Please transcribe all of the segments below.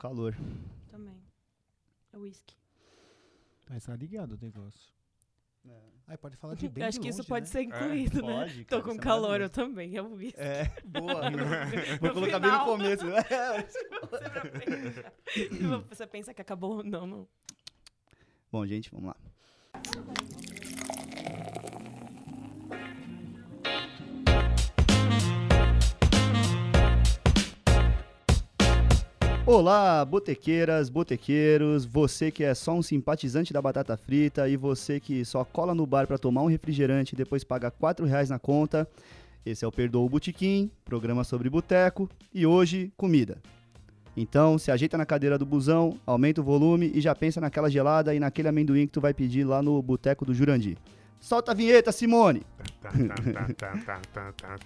calor. Também. É whisky. Mas tá ligado o negócio. É. Aí pode falar de bem Eu acho de que isso longe, pode né? ser incluído, né? Pode, Tô cara, com isso é calor, eu maravilhoso. também. É whisky. É, boa. No Vou colocar bem no final. começo. Você, você pensa que acabou? Não, não. Bom, gente, vamos lá. Olá, botequeiras, botequeiros, você que é só um simpatizante da batata frita e você que só cola no bar para tomar um refrigerante e depois paga 4 reais na conta. Esse é o Perdoa o Botequim, programa sobre boteco e hoje comida. Então, se ajeita na cadeira do busão, aumenta o volume e já pensa naquela gelada e naquele amendoim que tu vai pedir lá no boteco do Jurandir. Solta a vinheta, Simone! Tá,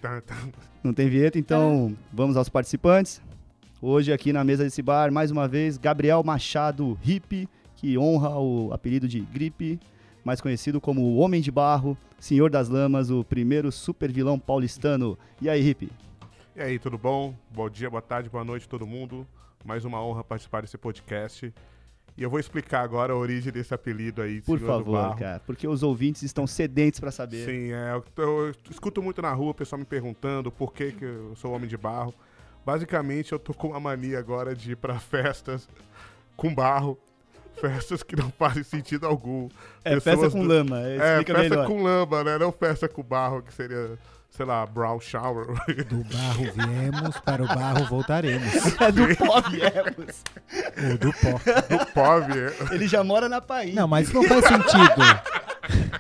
tá, tá. Não tem vinheta, então vamos aos participantes. Hoje aqui na mesa desse bar, mais uma vez, Gabriel Machado Hippie, que honra o apelido de Gripe, mais conhecido como o Homem de Barro, Senhor das Lamas, o primeiro super vilão paulistano. E aí, Hippie? E aí, tudo bom? Bom dia, boa tarde, boa noite todo mundo. Mais uma honra participar desse podcast. E eu vou explicar agora a origem desse apelido aí, Por Senhor do favor, cara, porque os ouvintes estão sedentos pra saber. Sim, é, eu, eu escuto muito na rua o pessoal me perguntando por que, que eu sou homem de barro. Basicamente, eu tô com uma mania agora de ir pra festas com barro. Festas que não fazem sentido algum. É festa Pessoas com do- lama, É, festa melhor. com lama, né? Não festa com barro, que seria, sei lá, brown shower. Do barro viemos, para o barro voltaremos. É do pó viemos. Ou do pó. do pobre. Ele já mora na País. Não, mas isso não faz sentido.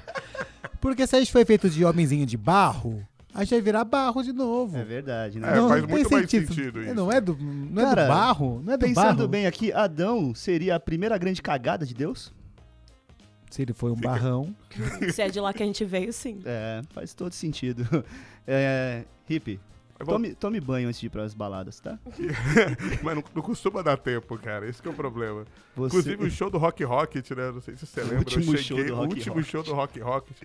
Porque se a gente foi feito de homenzinho de barro, a gente vai virar barro de novo. É verdade, né? É, não, faz não muito mais sentido isso. Não é do, não é Cara, do barro? Não é do Pensando barro? bem aqui, Adão seria a primeira grande cagada de Deus? Se ele foi um barrão. Se é de lá que a gente veio, sim. É, faz todo sentido. É, hippie, vou- tome, tome banho antes de ir pras baladas, tá? Mas não, não costuma dar tempo, cara. Esse que é o problema. Você... Inclusive o show do Rock Rocket, né? Não sei se você lembra. último eu show cheguei, do o Rock último Rocket. show do Rock Rocket.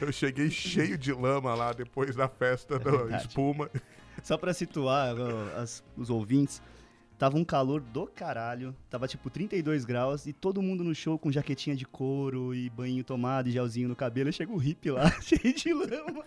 Eu cheguei cheio de lama lá depois da festa da É verdade. espuma. Só pra situar as- os ouvintes, tava um calor do caralho, tava tipo 32 graus e todo mundo no show com jaquetinha de couro e banho tomado e gelzinho no cabelo. E chega o hippie lá, cheio de lama.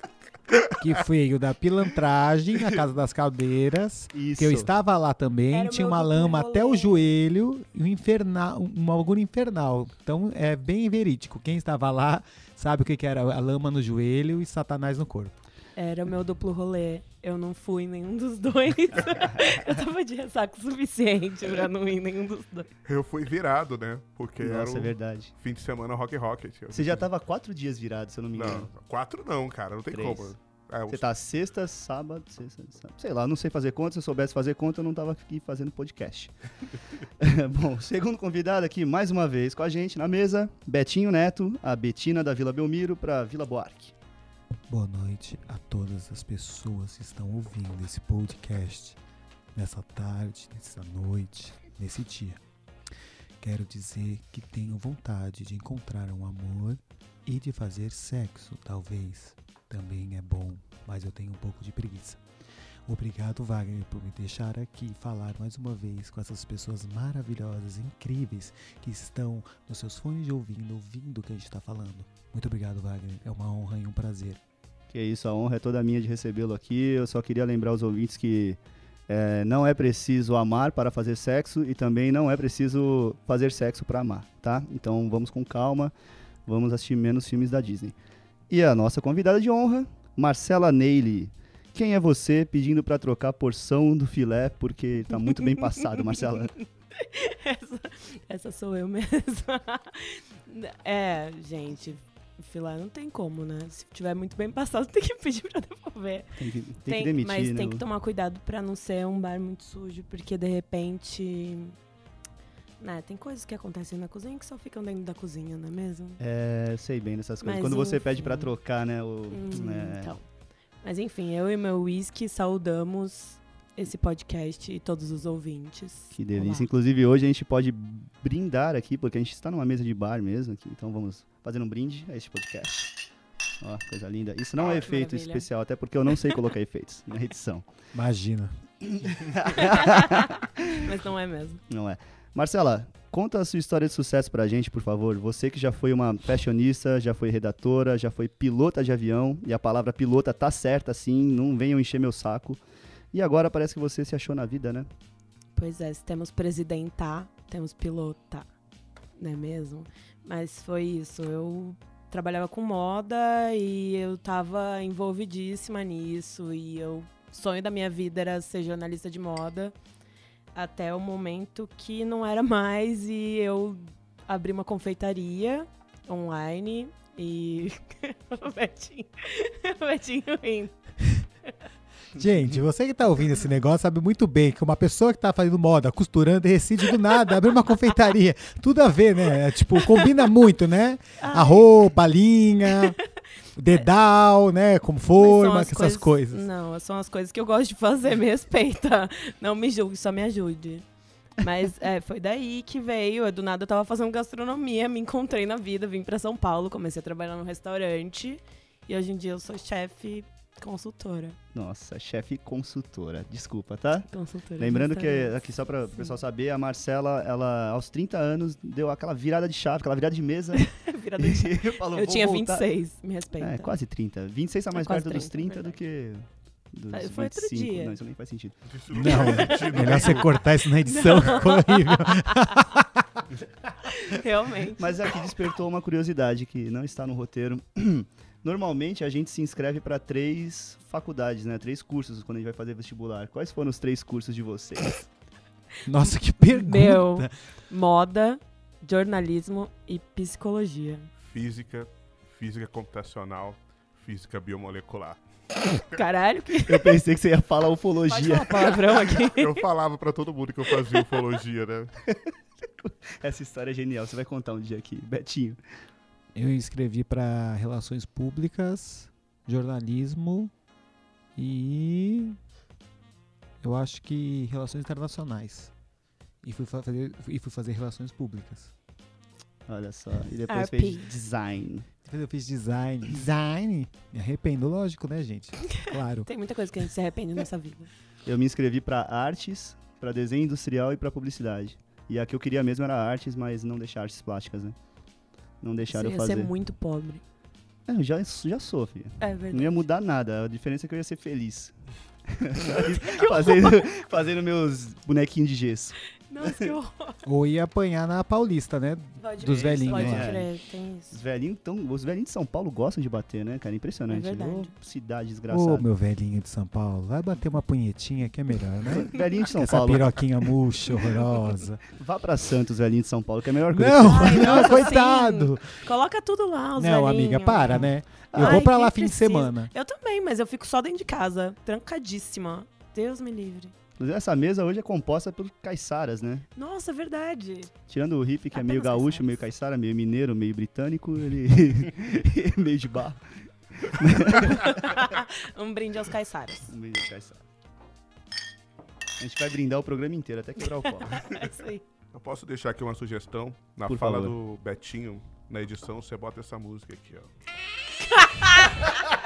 Que veio da pilantragem na Casa das Caldeiras. Isso. Que eu estava lá também, Era o tinha uma lama rolê. até o joelho e um infernal, um algo infernal. Então é bem verídico. Quem estava lá sabe o que, que era a lama no joelho e Satanás no corpo. Era o meu duplo rolê. Eu não fui em nenhum dos dois. eu tava de ressaca o suficiente pra não ir em nenhum dos dois. Eu fui virado, né? Porque era Nossa, é o verdade. fim de semana Rock Rocket. Você já tava quatro dias virado, se eu não me engano. Não, quatro não, cara. Não tem Três. como. É, Você tá sexta, sábado, sexta, sábado. Sei lá, não sei fazer conta. Se eu soubesse fazer conta, eu não tava aqui fazendo podcast. Bom, segundo convidado aqui, mais uma vez com a gente na mesa, Betinho Neto, a Betina da Vila Belmiro pra Vila Buarque. Boa noite a todas as pessoas que estão ouvindo esse podcast nessa tarde, nessa noite, nesse dia. Quero dizer que tenho vontade de encontrar um amor e de fazer sexo, talvez. Também é bom, mas eu tenho um pouco de preguiça. Obrigado, Wagner, por me deixar aqui falar mais uma vez com essas pessoas maravilhosas, incríveis, que estão nos seus fones de ouvido, ouvindo o que a gente está falando. Muito obrigado, Wagner. É uma honra e um prazer. Que isso, a honra é toda minha de recebê-lo aqui. Eu só queria lembrar os ouvintes que é, não é preciso amar para fazer sexo e também não é preciso fazer sexo para amar, tá? Então vamos com calma, vamos assistir menos filmes da Disney. E a nossa convidada de honra, Marcela Neily. Quem é você pedindo para trocar a porção do filé porque tá muito bem passado, Marcela? Essa, essa sou eu mesma. é, gente, filé não tem como, né? Se tiver muito bem passado, tem que pedir pra devolver. Tem que, tem que demitir, mas né? tem que tomar cuidado pra não ser um bar muito sujo, porque de repente. Né, tem coisas que acontecem na cozinha que só ficam dentro da cozinha, não é mesmo? É, sei bem dessas coisas. Mas Quando você enfim. pede para trocar, né? O, Hum, é, Então. Mas enfim, eu e meu whisky saudamos esse podcast e todos os ouvintes. Que delícia. Olá. Inclusive, hoje a gente pode brindar aqui, porque a gente está numa mesa de bar mesmo aqui. Então vamos fazer um brinde a este podcast. Ó, coisa linda. Isso não é Ó, que efeito maravilha. especial, até porque eu não sei colocar efeitos na edição. Imagina. Mas não é mesmo. Não é. Marcela, conta a sua história de sucesso pra gente, por favor. Você que já foi uma fashionista, já foi redatora, já foi pilota de avião, e a palavra pilota tá certa sim, não venham encher meu saco. E agora parece que você se achou na vida, né? Pois é, se temos presidenta, temos pilota, não é mesmo? Mas foi isso, eu trabalhava com moda e eu tava envolvidíssima nisso e eu sonho da minha vida era ser jornalista de moda até o momento que não era mais e eu abri uma confeitaria online e o Betinho, o Betinho rindo. Gente, você que tá ouvindo esse negócio sabe muito bem que uma pessoa que tá fazendo moda, costurando, decide do nada abrir uma confeitaria. Tudo a ver, né? É, tipo, combina muito, né? A roupa, a linha, dedal, né? Como Mas forma, essas coisas. Não, são as coisas que eu gosto de fazer, me respeita. Não me julgue, só me ajude. Mas é, foi daí que veio. eu, Do nada eu tava fazendo gastronomia, me encontrei na vida, vim pra São Paulo, comecei a trabalhar num restaurante. E hoje em dia eu sou chefe consultora. Nossa, chefe consultora. Desculpa, tá? Consultora. Lembrando que, aqui só para o pessoal saber, a Marcela, ela aos 30 anos deu aquela virada de chave, aquela virada de mesa. Virada de chave. e falou, Eu "Vou tinha voltar." 26, me respeita. É, quase 30. 26 tá mais É perto dos 30 30, do que dos Foi- foi outro 25. dia. Não, isso nem faz sentido. Isso Não, faz sentido, melhor você cortar isso na edição, ficou horrível. Realmente. Mas aqui despertou uma curiosidade que não está no roteiro. Normalmente a gente se inscreve para três faculdades, né? Três cursos quando a gente vai fazer vestibular. Quais foram os três cursos de vocês? Nossa, que pergunta. Meu, moda, jornalismo e psicologia. Física, física computacional, física biomolecular. Caralho, que. Eu pensei que você ia falar Pode ufologia. falar palavrão aqui. Eu falava pra todo mundo que eu fazia ufologia, né? Essa história é genial. Você vai contar um dia aqui, Betinho. Eu escrevi para relações públicas, jornalismo e eu acho que relações internacionais. E fui fazer, e fui fazer relações públicas. Olha só. E depois RP. fez design. Depois eu fiz design. Design? Me arrependo, lógico, né, gente? Claro. Tem muita coisa que a gente se arrepende nessa vida. Eu me inscrevi para artes, para desenho industrial e para publicidade. E a que eu queria mesmo era artes, mas não deixar artes plásticas, né? Não deixaram Você eu ia ser fazer. muito pobre. É, eu já, já sou, filho. É Não verdade. ia mudar nada. A diferença é que eu ia ser feliz. fazendo, fazendo meus bonequinhos de gesso. Nossa, que horror. Ou ia apanhar na Paulista, né? Pode Dos crer, velhinhos, Pode né? crer, tem Os isso. velhinhos, tão, os velhinhos de São Paulo gostam de bater, né, cara? Impressionante. É verdade. Ô, cidade Ô, desgraçada. meu velhinho de São Paulo, vai bater uma punhetinha que é melhor, né? Velhinho de São Essa Paulo. piroquinha murcha, horrorosa. Vá pra Santos, velhinho de São Paulo, que é a melhor coisa. Não, Ai, não, nossa, coitado. Coloca tudo lá, os Não, velhinhos. amiga, para, né? Eu Ai, vou pra lá fim de semana. Eu também, mas eu fico só dentro de casa, trancadíssima. Deus me livre. Inclusive, essa mesa hoje é composta por caiçaras, né? Nossa, é verdade. Tirando o hippie, que é meio gaúcho, caiçaras. meio caiçara, meio mineiro, meio britânico, ele meio de barro. um brinde aos caiçaras. Um meio de caiçara. A gente vai brindar o programa inteiro, até quebrar o copo. É isso aí. Eu posso deixar aqui uma sugestão? Na Por fala favor. do Betinho, na edição, você bota essa música aqui, ó.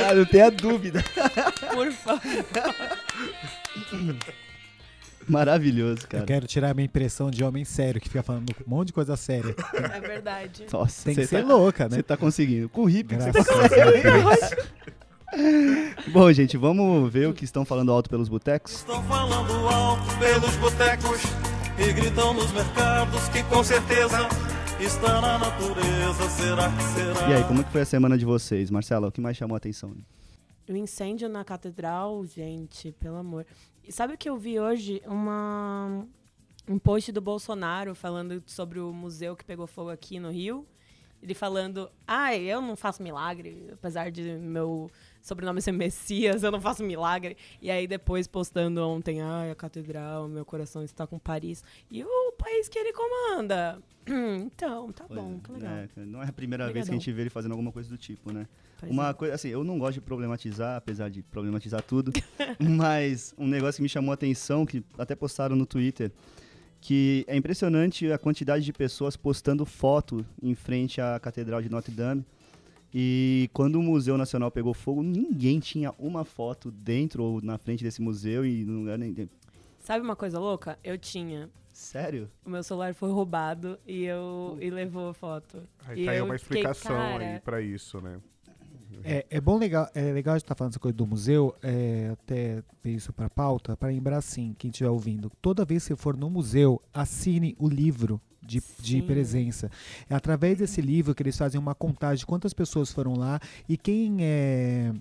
Cara, não tenha dúvida. Por favor. Maravilhoso, Eu cara. quero tirar a minha impressão de homem sério, que fica falando um monte de coisa séria. É verdade. Nossa, Tem que você ser tá, louca, né? você tá conseguindo. Com o hippie que você tá Deus. Bom, gente, vamos ver o que estão falando alto pelos botecos. Estão falando alto pelos botecos e gritam nos mercados que com certeza está na natureza. Será que será? E aí, como que foi a semana de vocês? Marcela, o que mais chamou a atenção? O incêndio na catedral, gente, pelo amor. E sabe o que eu vi hoje? Uma, um post do Bolsonaro falando sobre o museu que pegou fogo aqui no Rio. Ele falando, ai, eu não faço milagre, apesar de meu sobrenome ser Messias, eu não faço milagre. E aí depois postando ontem, ai, a catedral, meu coração está com Paris. E o país que ele comanda. Então, tá bom, que legal. É, não é a primeira vez que a Obrigadão. gente vê ele fazendo alguma coisa do tipo, né? Pois Uma é. coisa, assim, eu não gosto de problematizar, apesar de problematizar tudo, mas um negócio que me chamou a atenção, que até postaram no Twitter, que é impressionante a quantidade de pessoas postando foto em frente à Catedral de Notre Dame. E quando o Museu Nacional pegou fogo, ninguém tinha uma foto dentro ou na frente desse museu e no lugar nem. Sabe uma coisa louca? Eu tinha. Sério? O meu celular foi roubado e eu e levou a foto. Aí E tá aí eu uma fiquei, explicação cara, aí pra isso, né? É, é bom legal, é legal a gente estar falando essa coisa do museu, é, até ver isso para pauta, para lembrar assim, quem estiver ouvindo, toda vez que você for no museu, assine o livro de, de presença. É através desse livro que eles fazem uma contagem de quantas pessoas foram lá e quem é,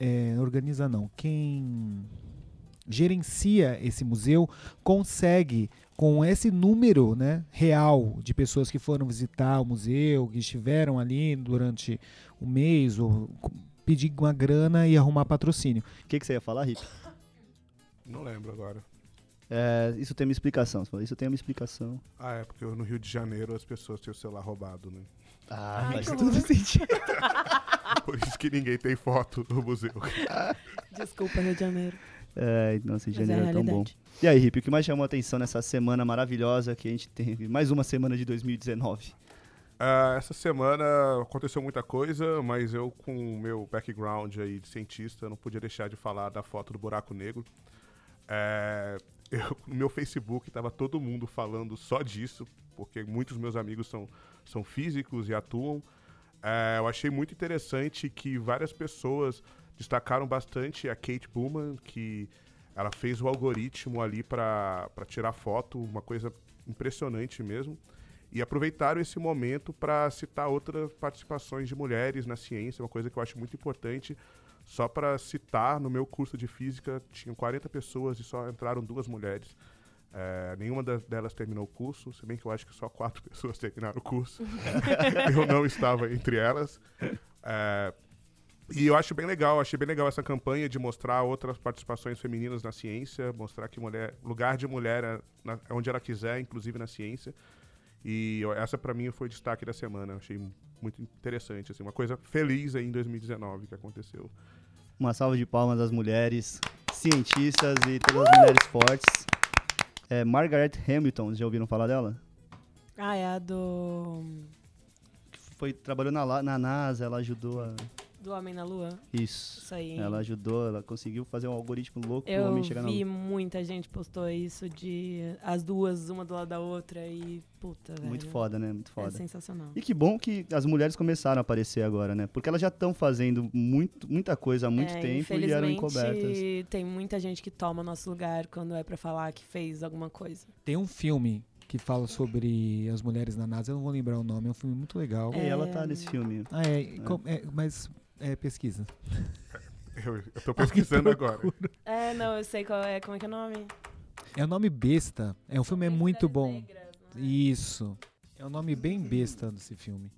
é, organiza não, quem gerencia esse museu consegue com esse número né, real de pessoas que foram visitar o museu, que estiveram ali durante o mês, ou pedir uma grana e arrumar patrocínio. O que, que você ia falar, Rip? Não lembro agora. É, isso tem uma explicação. Você falou, isso tem uma explicação. Ah, é porque no Rio de Janeiro as pessoas têm o celular roubado, né? Ah, Ai, faz horror. sentido. Por isso que ninguém tem foto do museu. Desculpa, Rio de Janeiro. É, nossa, Mas Rio de é Janeiro é tão bom. E aí, Rip, o que mais chamou a atenção nessa semana maravilhosa que a gente teve? Mais uma semana de 2019. Ah, essa semana aconteceu muita coisa, mas eu, com o meu background aí de cientista, não podia deixar de falar da foto do buraco negro. É, eu- no meu Facebook tava todo mundo falando só disso, porque muitos meus amigos são, são físicos e atuam. É, eu achei muito interessante que várias pessoas destacaram bastante a Kate Bowman, que ela fez o algoritmo ali para tirar foto, uma coisa impressionante mesmo. E aproveitaram esse momento para citar outras participações de mulheres na ciência, uma coisa que eu acho muito importante. Só para citar, no meu curso de física tinham 40 pessoas e só entraram duas mulheres. É, nenhuma das- delas terminou o curso, se bem que eu acho que só quatro pessoas terminaram o curso. eu não estava entre elas. É, e eu acho bem legal, achei bem legal essa campanha de mostrar outras participações femininas na ciência, mostrar que mulher, lugar de mulher é, na- é onde ela quiser, inclusive na ciência. E eu- essa pra mim foi o destaque da semana, eu achei muito interessante, assim, uma coisa feliz aí em 2019 que aconteceu. Uma salva de palmas às mulheres cientistas e todas as mulheres fortes. É, Margaret Hamilton, já ouviram falar dela? Ah, é a do. Foi, trabalhou na, na NASA, ela ajudou a... Do Homem na Lua. Isso. Isso aí. Ela ajudou, ela conseguiu fazer um algoritmo louco pro Eu homem chegar na vi Lua. muita gente postou isso de as duas, uma do lado da outra e puta, velho. Muito foda, né? Muito É foda. sensacional. E que bom que as mulheres começaram a aparecer agora, né? Porque elas já estão fazendo muito, muita coisa há muito É, tempo e eram encobertas. tem muita gente que toma nosso lugar quando é pra falar que fez alguma coisa. Tem um filme que fala sobre as mulheres na NASA, eu não vou lembrar o nome, é um filme muito legal. E ela tá nesse filme. Ah, é, com- é, mas é, pesquisa. Eu, eu tô pesquisando agora. É, não, eu sei qual é, como é que é o nome? É o nome besta. É um filme é muito bom. Negras, né? Isso. É um nome bem besta desse filme.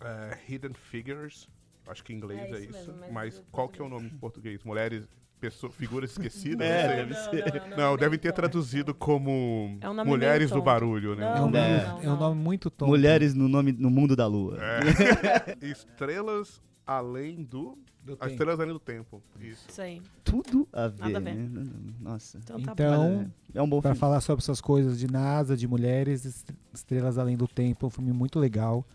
É, Hidden Figures, acho que em inglês É é, isso isso, mesmo, mas mas qual que é o nome em português? Mulheres, pessoas, figuras esquecidas? É, não sei. deve ser. Não, Não, não, devem ter traduzido como É um nome Mulheres do. Barulho, né? Não, É um, nome, não, é um nome muito tonto. Mulheres no nome no mundo da lua. É. Estrelas além do. Do As tempo. estrelas além do tempo. Isso. Isso aí. Tudo a ver, Nada a ver. né? Nossa. Então, tá Então, bom. É um bom Pra filme. falar sobre essas coisas de NASA, de mulheres, est- estrelas além do tempo, é um filme muito legal.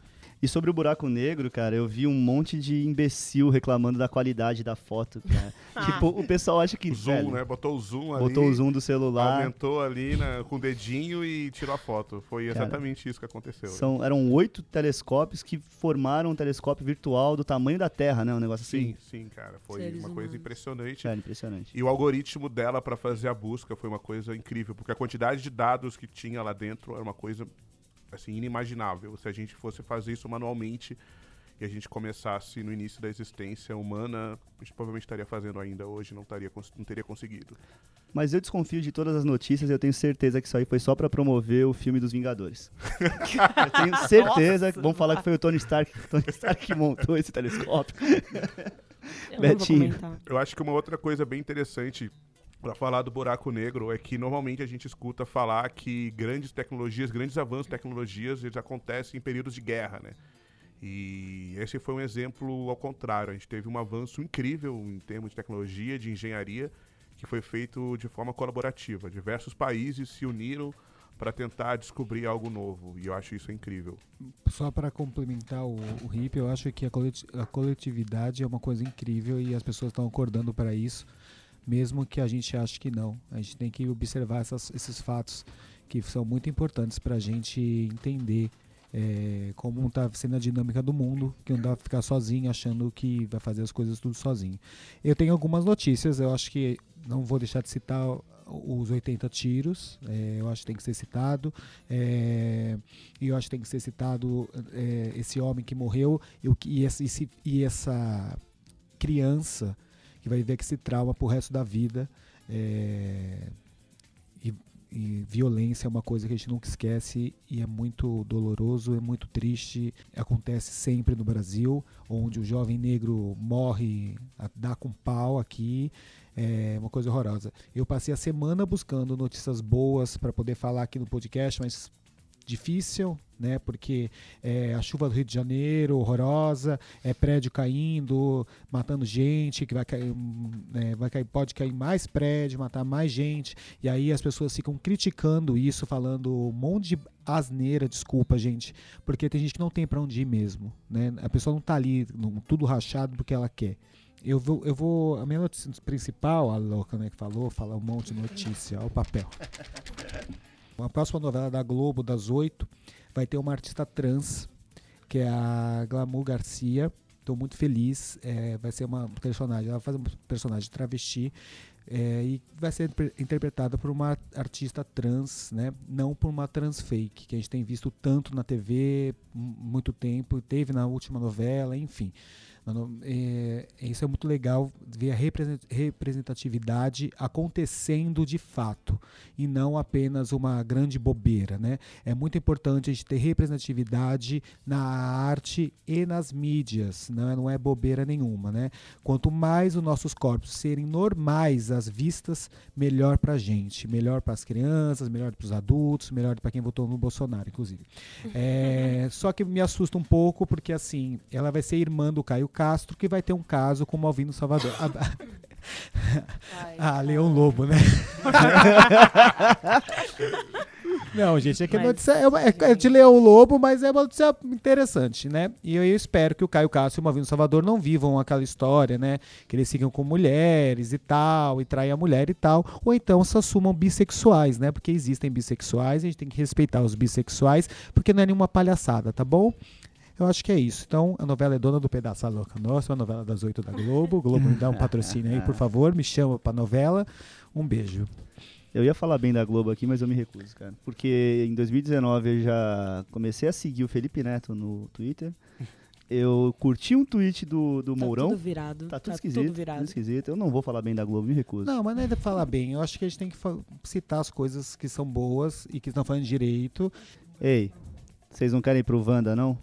E sobre o buraco negro, cara, eu vi um monte de imbecil reclamando da qualidade da foto, cara. tipo, o pessoal acha que. O zoom, velho, né? Botou o zoom ali. Botou o zoom do celular. Aumentou ali na- com o dedinho e tirou a foto. Foi Cara, exatamente isso que aconteceu. São, eram oito telescópios que formaram um telescópio virtual do tamanho da Terra, né? Um negócio assim. Sim, sim, cara. Foi Seres uma coisa humanos. impressionante. Cara, impressionante. E o algoritmo dela pra fazer a busca foi uma coisa incrível, porque a quantidade de dados que tinha lá dentro era uma coisa assim inimaginável. Se a gente fosse fazer isso manualmente e a gente começasse no início da existência humana, a gente provavelmente estaria fazendo ainda hoje, não, estaria, não teria conseguido. Mas eu desconfio de todas as notícias e eu tenho certeza que isso aí foi só pra promover o filme dos Vingadores. eu tenho certeza que vão falar que foi o Tony Stark, Tony Stark que montou esse telescópio. Eu Betinho. não vou comentar. Eu acho que uma outra coisa bem interessante para falar do buraco negro é que normalmente a gente escuta falar que grandes tecnologias, grandes avanços de tecnologias, eles acontecem em períodos de guerra, né? E esse foi um exemplo ao contrário. A gente teve um avanço incrível em termos de tecnologia, de engenharia, que foi feito de forma colaborativa. Diversos países se uniram para tentar descobrir algo novo. E eu acho isso incrível. Só para complementar o, o hip, eu acho que a, a coletividade é uma coisa incrível e as pessoas estão acordando para isso, mesmo que a gente ache que não. A gente tem que observar essas, esses fatos que são muito importantes para a gente entender é, como está sendo a dinâmica do mundo, que não dá para ficar sozinho achando que vai fazer as coisas tudo sozinho. Eu tenho algumas notícias, eu acho que não vou deixar de citar os 80 tiros, é, eu acho que tem que ser citado. É, e eu acho que tem que ser citado é, esse homem que morreu e, esse, e, essa criança que vai viver esse trauma pro resto da vida. É, e, e, violência é uma coisa que a gente nunca esquece e é muito doloroso, é muito triste. Acontece sempre no Brasil, onde o jovem negro morre, dá com pau aqui. É uma coisa horrorosa. Eu passei a semana buscando notícias boas para poder falar aqui no podcast, mas difícil, né? Porque é, a chuva do Rio de Janeiro, horrorosa, é prédio caindo, matando gente, que vai cair, né, vai cair, pode cair mais prédio, matar mais gente, e aí as pessoas ficam criticando isso, falando um monte de asneira, desculpa, gente, porque tem gente que não tem para onde ir mesmo, né? A pessoa não tá ali, tudo rachado porque ela quer. Eu vou, eu vou. A minha notícia principal, a louca né, que falou, fala um monte de notícia, olha o papel. A próxima novela da Globo, das oito, vai ter uma artista trans, que é a Glamour Garcia. Estou muito feliz. É, vai ser uma personagem, ela fazer um personagem travesti. É, e vai ser interpretada por uma artista trans, né? não por uma trans fake, que a gente tem visto tanto na TV muito tempo, teve na última novela, enfim. É, isso é muito legal ver a representatividade acontecendo de fato e não apenas uma grande bobeira, né? É muito importante a gente ter representatividade na arte e nas mídias, né? não é bobeira nenhuma, né? Quanto mais os nossos corpos serem normais às vistas, melhor para a gente, melhor para as crianças, melhor para os adultos, melhor para quem votou no Bolsonaro, inclusive. É, só que me assusta um pouco porque assim, ela vai ser irmã do Caio Castro, que vai ter um caso com o Malvino Salvador. Ai, ah, Leão Lobo, né? Não, gente, é que mas, notícia é, uma, é, é, de Leão Lobo, mas é uma notícia interessante, né? E eu espero que o Caio Castro e o Malvino Salvador não vivam aquela história, né? Que eles sigam com mulheres e tal, e traem a mulher e tal. Ou então se assumam bissexuais, né? Porque existem bissexuais, a gente tem que respeitar os bissexuais, porque não é nenhuma palhaçada, tá bom? Eu acho que é isso. Então, a novela é dona do pedaço louca nossa, a novela das oito da Globo. O Globo me dá um patrocínio aí, por favor, me chama pra novela. Um beijo. Eu ia falar bem da Globo aqui, mas eu me recuso, cara. Porque em 2019 eu já comecei a seguir o Felipe Neto no Twitter. Eu curti um tweet do, do tá Mourão. Tudo virado. Tá tudo tá esquisito. Tudo virado. Tudo esquisito. Eu não vou falar bem da Globo, me recuso. Não, mas não é de falar bem. Eu acho que a gente tem que citar as coisas que são boas e que estão falando direito. Ei, vocês não querem ir pro Wanda, não?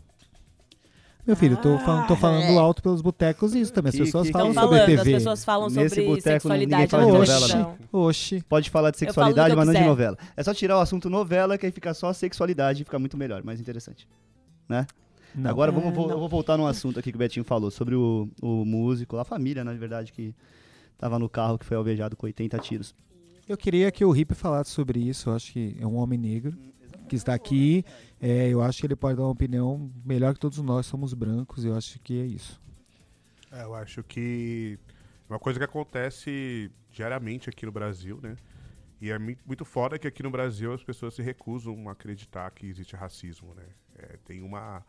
Meu filho, tô, falando, tô falando é. alto pelos botecos isso também. As que, pessoas que, falam sobre falando, TV. As pessoas falam Nesse sobre boteco, sexualidade. Fala de novela, não. Oxi. Pode falar de sexualidade, mas não de novela. É só tirar o assunto novela, que aí fica só sexualidade e fica muito melhor, mais interessante. Né? Não. Agora vamos, é, eu vou voltar num assunto aqui que o Betinho falou, sobre o, o músico, a família, na verdade, que tava no carro que foi alvejado com 80 tiros. Eu queria que o Rip falasse sobre isso, eu acho que é um homem negro que está aqui. É, eu acho que ele pode dar uma opinião melhor que todos nós somos brancos. Eu acho que é isso. É, eu acho que é uma coisa que acontece diariamente aqui no Brasil, né? E é muito foda que aqui no Brasil as pessoas se recusam a acreditar que existe racismo, né? É, tem uma,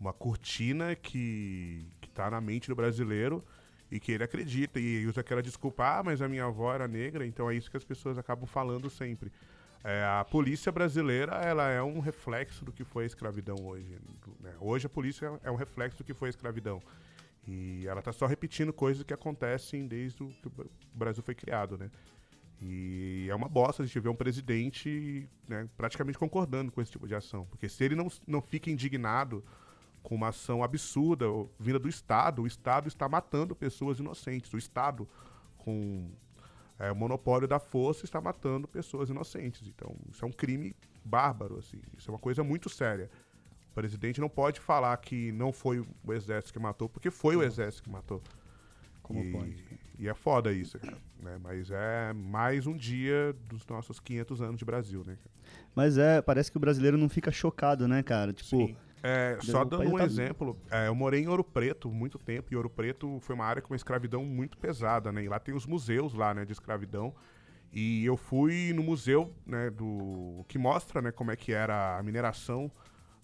uma cortina que, que tá na mente do brasileiro e que ele acredita e usa aquela desculpa, ah, mas a minha avó era negra, então é isso que as pessoas acabam falando sempre. É, a polícia brasileira ela é um reflexo do que foi a escravidão hoje. Né? Hoje a polícia é um reflexo do que foi a escravidão. E ela está só repetindo coisas que acontecem desde o que o Brasil foi criado, né? E é uma bosta a gente ver um presidente né, praticamente concordando com esse tipo de ação. Porque se ele não, não fica indignado com uma ação absurda vinda do Estado, o Estado está matando pessoas inocentes. O Estado, com é, o monopólio da força está matando pessoas inocentes. Então, isso é um crime bárbaro, assim. Isso é uma coisa muito séria. O presidente não pode falar que não foi o exército que matou, porque foi o exército que matou. Como e, pode? E é foda isso, cara. Né? Mas é mais um dia dos nossos 500 anos de Brasil, né? Mas é, parece que o brasileiro não fica chocado, né, cara? Tipo, Sim. É, só dando um tá- exemplo, é, eu morei em Ouro Preto muito tempo, e Ouro Preto foi uma área com uma escravidão muito pesada, né? E lá tem os museus lá, né, de escravidão. E eu fui no museu, né, do que mostra, né, como é que era a mineração,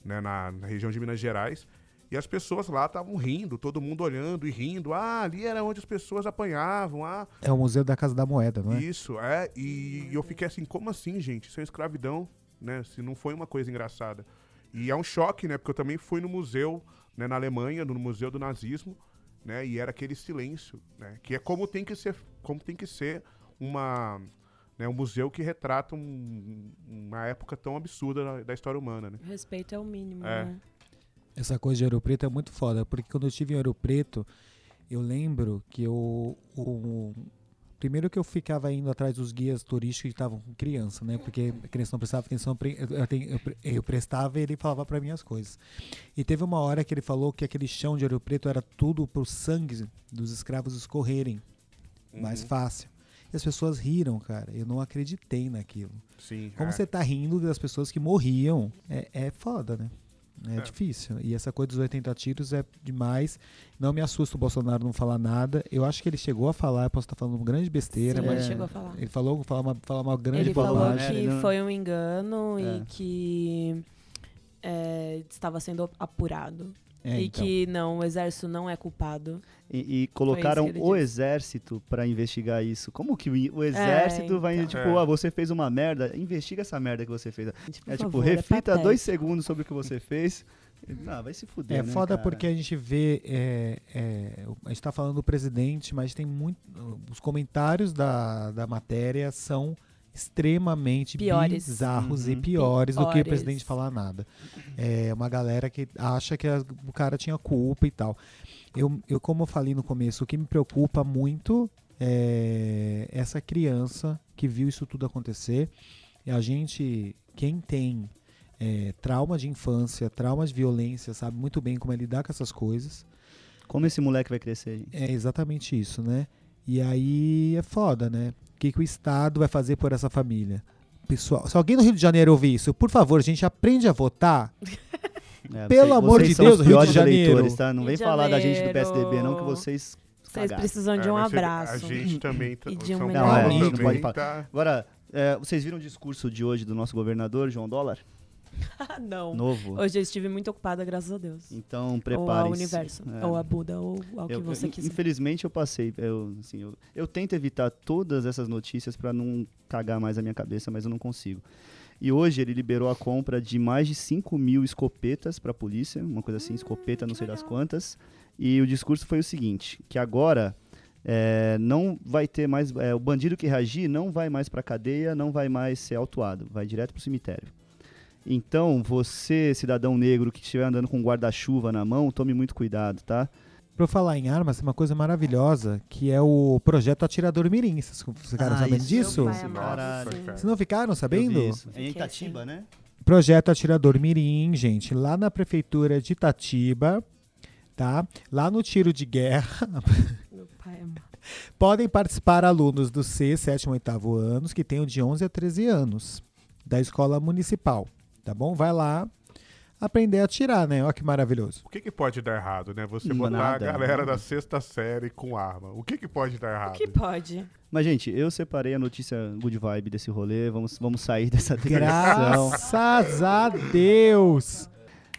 né, na, na região de Minas Gerais. E as pessoas lá estavam rindo, todo mundo olhando e rindo. Ah, ali era onde as pessoas apanhavam. Ah, É o Museu da Casa da Moeda, não é? isso, é. E eu fiquei assim, como assim, gente? Isso é escravidão, né? Se não foi uma coisa engraçada. E é um choque, né? Porque eu também fui no museu, né, na Alemanha, no Museu do Nazismo, né? E era aquele silêncio, né? Que é como tem que ser, como tem que ser uma, né, um museu que retrata um- uma época tão absurda da, da história humana, né? O respeito é o mínimo, É. né? Essa coisa de Ouro Preto é muito foda, porque quando eu estive em Ouro Preto, eu lembro que eu. O, primeiro que eu ficava indo atrás dos guias turísticos que estavam com criança, né? Porque a criança não prestava atenção, eu, prestava e ele falava para mim as coisas. E teve uma hora que ele falou que aquele chão de Ouro Preto era tudo pro sangue dos escravos escorrerem mais Uhum. fácil. E as pessoas riram, cara. Eu não acreditei naquilo. Sim. Como é. você tá rindo das pessoas que morriam, é, é foda, né? É, É. difícil. E essa coisa dos 80 tiros é demais. Não me assusta o Bolsonaro não falar nada. Eu acho que ele chegou a falar, eu posso estar falando uma grande besteira, Sim, mas ele chegou a falar. ele falou falar uma, falar uma grande Ele falou bobagem. que Ele não- foi um engano É. e que é, estava sendo apurado. É, e então. que não, o exército não é culpado. E, e colocaram o exército pra investigar isso. Como que o, o exército vai, então. tipo, É. ah, você fez uma merda, investiga essa merda que você fez. Gente, por É tipo, favor, reflita patético. dois segundos sobre o que você fez. Ah, vai se fuder, É né, foda cara? porque a gente vê. é, é, a gente tá falando do presidente, mas tem muito. Os comentários da, da matéria são extremamente Piores. bizarros e Uhum. piores do que o presidente falar nada. É uma galera que acha que a- o cara tinha culpa e tal. Eu, eu, como eu falei no começo, o que me preocupa muito é essa criança que viu isso tudo acontecer. E a gente, quem tem é, trauma de infância, trauma de violência, sabe muito bem como é lidar com essas coisas. Como esse moleque vai crescer, gente? É exatamente isso, né? E aí é foda, né? O que, que o Estado vai fazer por essa família? Pessoal, se alguém no Rio de Janeiro ouvir isso, por favor, gente, aprende a votar. É, Pelo amor de Deus, Rio de Janeiro. tá? Não vem falar da gente do. PSDB, não, que vocês. Vocês cagaram. precisam de um você- abraço. A gente também. tá- E de um São melhor Paulo Não, é, a gente não pode falar. tá- Agora, é, vocês viram o discurso de hoje do nosso governador, João Dólar? Ah, não. Novo. Hoje eu estive muito ocupada, graças a Deus. Então, ou ao universo. É. Ou a Buda, ou ao que Eu- você eu- quiser. Infelizmente eu passei. Eu, assim, eu, eu tento evitar todas essas notícias para não cagar mais a minha cabeça, mas eu não consigo. E hoje ele liberou a compra de mais de 5 mil escopetas para a polícia, uma coisa assim, escopeta não sei das quantas. E o discurso foi o seguinte: que agora é, não vai ter mais. é, o bandido que reagir não vai mais para cadeia, não vai mais ser autuado, vai direto para o cemitério. Então, você, cidadão negro que estiver andando com um guarda-chuva na mão, tome muito cuidado, tá? Pra eu falar em armas, tem uma coisa maravilhosa, que é o projeto Atirador Mirim. Vocês ficaram Ah, sabendo isso disso? Vocês não ficaram sabendo? isso. É em Fiquei Itatiba, né? Projeto Atirador Mirim, gente, lá na prefeitura de Itatiba, tá? Lá no tiro de guerra, Meu pai amado. podem participar alunos do C, 7 e 8 anos, que tenham de 11 a 13 anos, da escola municipal, tá bom? Vai lá aprender a atirar, né? Olha que maravilhoso. O que, que pode dar errado, né? Você botar nada. a galera da sexta série com arma. O que, que pode dar errado? O que pode? Mas, gente, eu separei a notícia good vibe desse rolê. Vamos, vamos sair dessa depressão. Graças a Deus!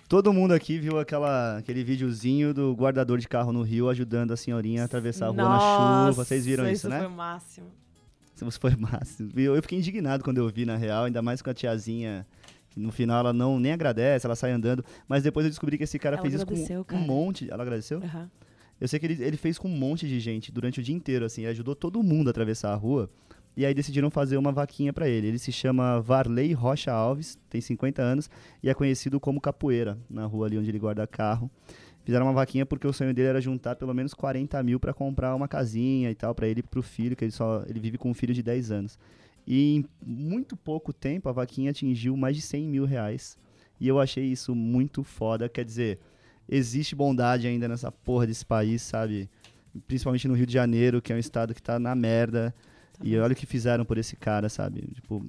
Todo mundo aqui viu aquela, aquele videozinho do guardador de carro no Rio ajudando a senhorinha a atravessar a rua na chuva. Vocês viram isso, isso né? foi o máximo. Isso foi massa. Eu, eu fiquei indignado quando eu vi, na real, ainda mais com a tiazinha. No final ela não nem agradece, ela sai andando. Mas depois eu descobri que esse cara Ela fez isso com um cara. monte. Ela agradeceu? Aham. Eu sei que ele, ele fez com um monte de gente durante o dia inteiro, assim, ajudou todo mundo a atravessar a rua. E aí decidiram fazer uma vaquinha pra ele. Ele se chama Varley Rocha Alves, tem 50 anos e é conhecido como Capoeira, na rua ali onde ele guarda carro. Fizeram uma vaquinha porque o sonho dele era juntar pelo menos 40 mil pra comprar uma casinha e tal, pra ele e pro filho, que ele só ele vive com um filho de 10 anos. E em muito pouco tempo a vaquinha atingiu mais de 100 mil reais. E eu achei isso muito foda. Quer dizer, existe bondade ainda nessa porra desse país, sabe? principalmente no Rio de Janeiro, que é um estado que tá na merda. Tá E olha o que fizeram por esse cara, sabe? Tipo,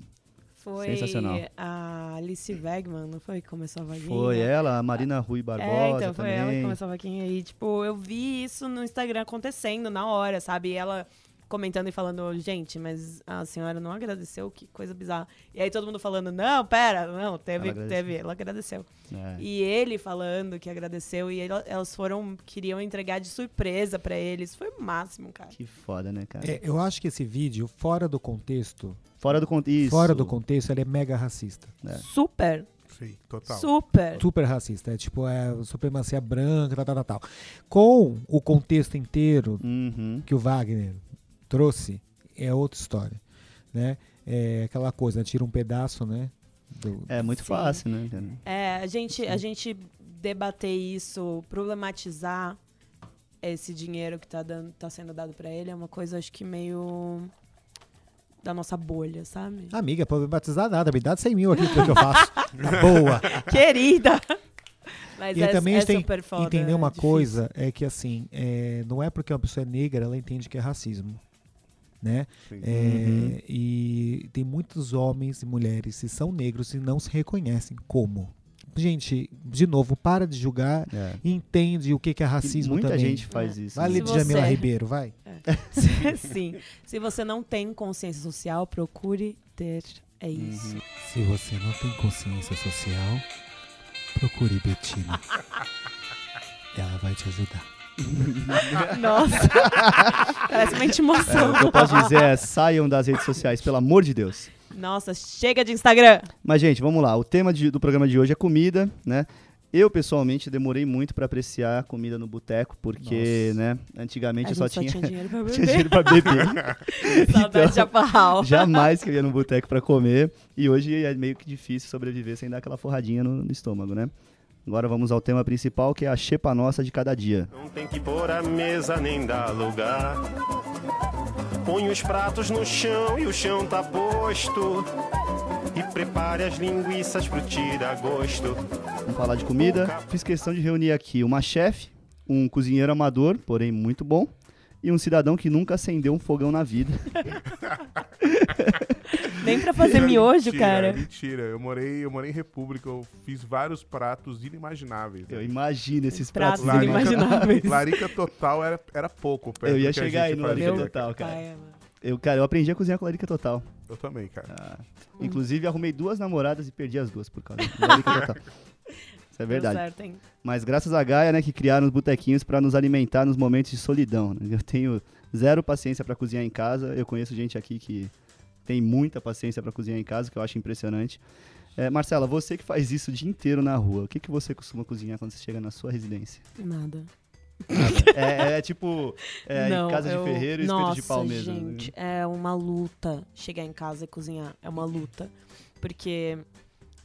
Foi Sensacional. a Alice Wegman, não foi que começou a vaguinha? foi ela, a Marina Rui Barbosa É, então foi ela que também. começou a vaquinha aí. Tipo, eu vi isso no Instagram acontecendo na hora, sabe? E ela comentando e falando, gente, mas a senhora não agradeceu, que coisa bizarra. E aí todo mundo falando, não, pera, não, teve, Ela agradeceu. teve, ela agradeceu. É. E ele falando que agradeceu, e ele- elas foram, queriam entregar de surpresa pra eles. Foi o máximo, cara. Que foda, né, cara? É, eu acho que esse vídeo, fora do contexto, Fora do contexto. fora do contexto, ele é mega racista. É. Super, Sim, total. super. Super racista. É tipo, é supremacia branca, tal, tal, tal, tal. Com o contexto inteiro Uhum. que o Wagner trouxe, é outra história, né? É aquela coisa, né? tira um pedaço, né? do- É muito Sim. fácil, né? É, a gente, a gente debater isso, problematizar esse dinheiro que tá, dando, tá sendo dado pra ele é uma coisa, acho que meio da nossa bolha, sabe? Amiga, pode batizar nada, me dá 100 mil aqui que é que eu faço. Tá boa. Querida! Mas E é, também é a gente tem super foda. entender é uma difícil. coisa, é que assim, é, não é porque uma pessoa é negra, ela entende que é racismo. Né? É, Uhum. E tem muitos homens e mulheres que são negros e não se reconhecem como. Gente, de novo, para de julgar É. e entende o que que é E racismo muita também. gente faz isso. Vai né? ler de Jamila você- Ribeiro, vai. Sim. Se você não tem consciência social, procure ter. É Uhum. isso. Se você não tem consciência social, procure Betina. Ela vai te ajudar. Nossa! Parece uma intimação. É, o que eu posso dizer é saiam das redes sociais, pelo amor de Deus. Nossa, chega de Instagram! Mas, gente, vamos lá. O tema de- do programa de hoje é comida, né? Eu, pessoalmente, demorei muito pra apreciar comida no boteco, porque, Nossa. né, antigamente A eu só só tinha, tinha dinheiro pra tinha beber. dinheiro pra beber. Saudade de chaparral. Jamais que eu ia no boteco pra comer. E hoje é meio que difícil sobreviver sem dar aquela forradinha no, no estômago, né? Agora vamos ao tema principal, que é a xepa nossa de cada dia. Não tem que pôr a mesa nem dar lugar. Põe os pratos no chão e o chão tá posto. E prepare as linguiças pro tira-gosto. Vamos falar de comida. Fiz questão de reunir aqui uma chefe, um cozinheiro amador, porém muito bom, e um cidadão que nunca acendeu um fogão na vida. Nem pra fazer é miojo, mentira, cara. Mentira, eu morei, eu morei em República, eu fiz vários pratos inimagináveis. Eu né? imagino esses Pratos pratos. inimagináveis. Larica total era, era pouco. perto Eu ia do que a chegar aí no fazia. Larica Total, cara. Eu, cara, eu aprendi a cozinhar com larica total. Eu também, cara. Ah, inclusive, arrumei duas namoradas e perdi as duas por causa da larica total. Isso é verdade. Deu certo, hein? Mas graças a Gaia, né, que criaram os botequinhos pra nos alimentar nos momentos de solidão. né? Eu tenho zero paciência pra cozinhar em casa. Eu conheço gente aqui que tem muita paciência pra cozinhar em casa, que eu acho impressionante. É, Marcela, você que faz isso o dia inteiro na rua, o que, que você costuma cozinhar quando você chega na sua residência? Nada. É, é tipo é, Não, em casa eu- de ferreiro e espeto Nossa, de pau mesmo. né? gente, é uma luta chegar em casa e cozinhar. É uma luta. Porque,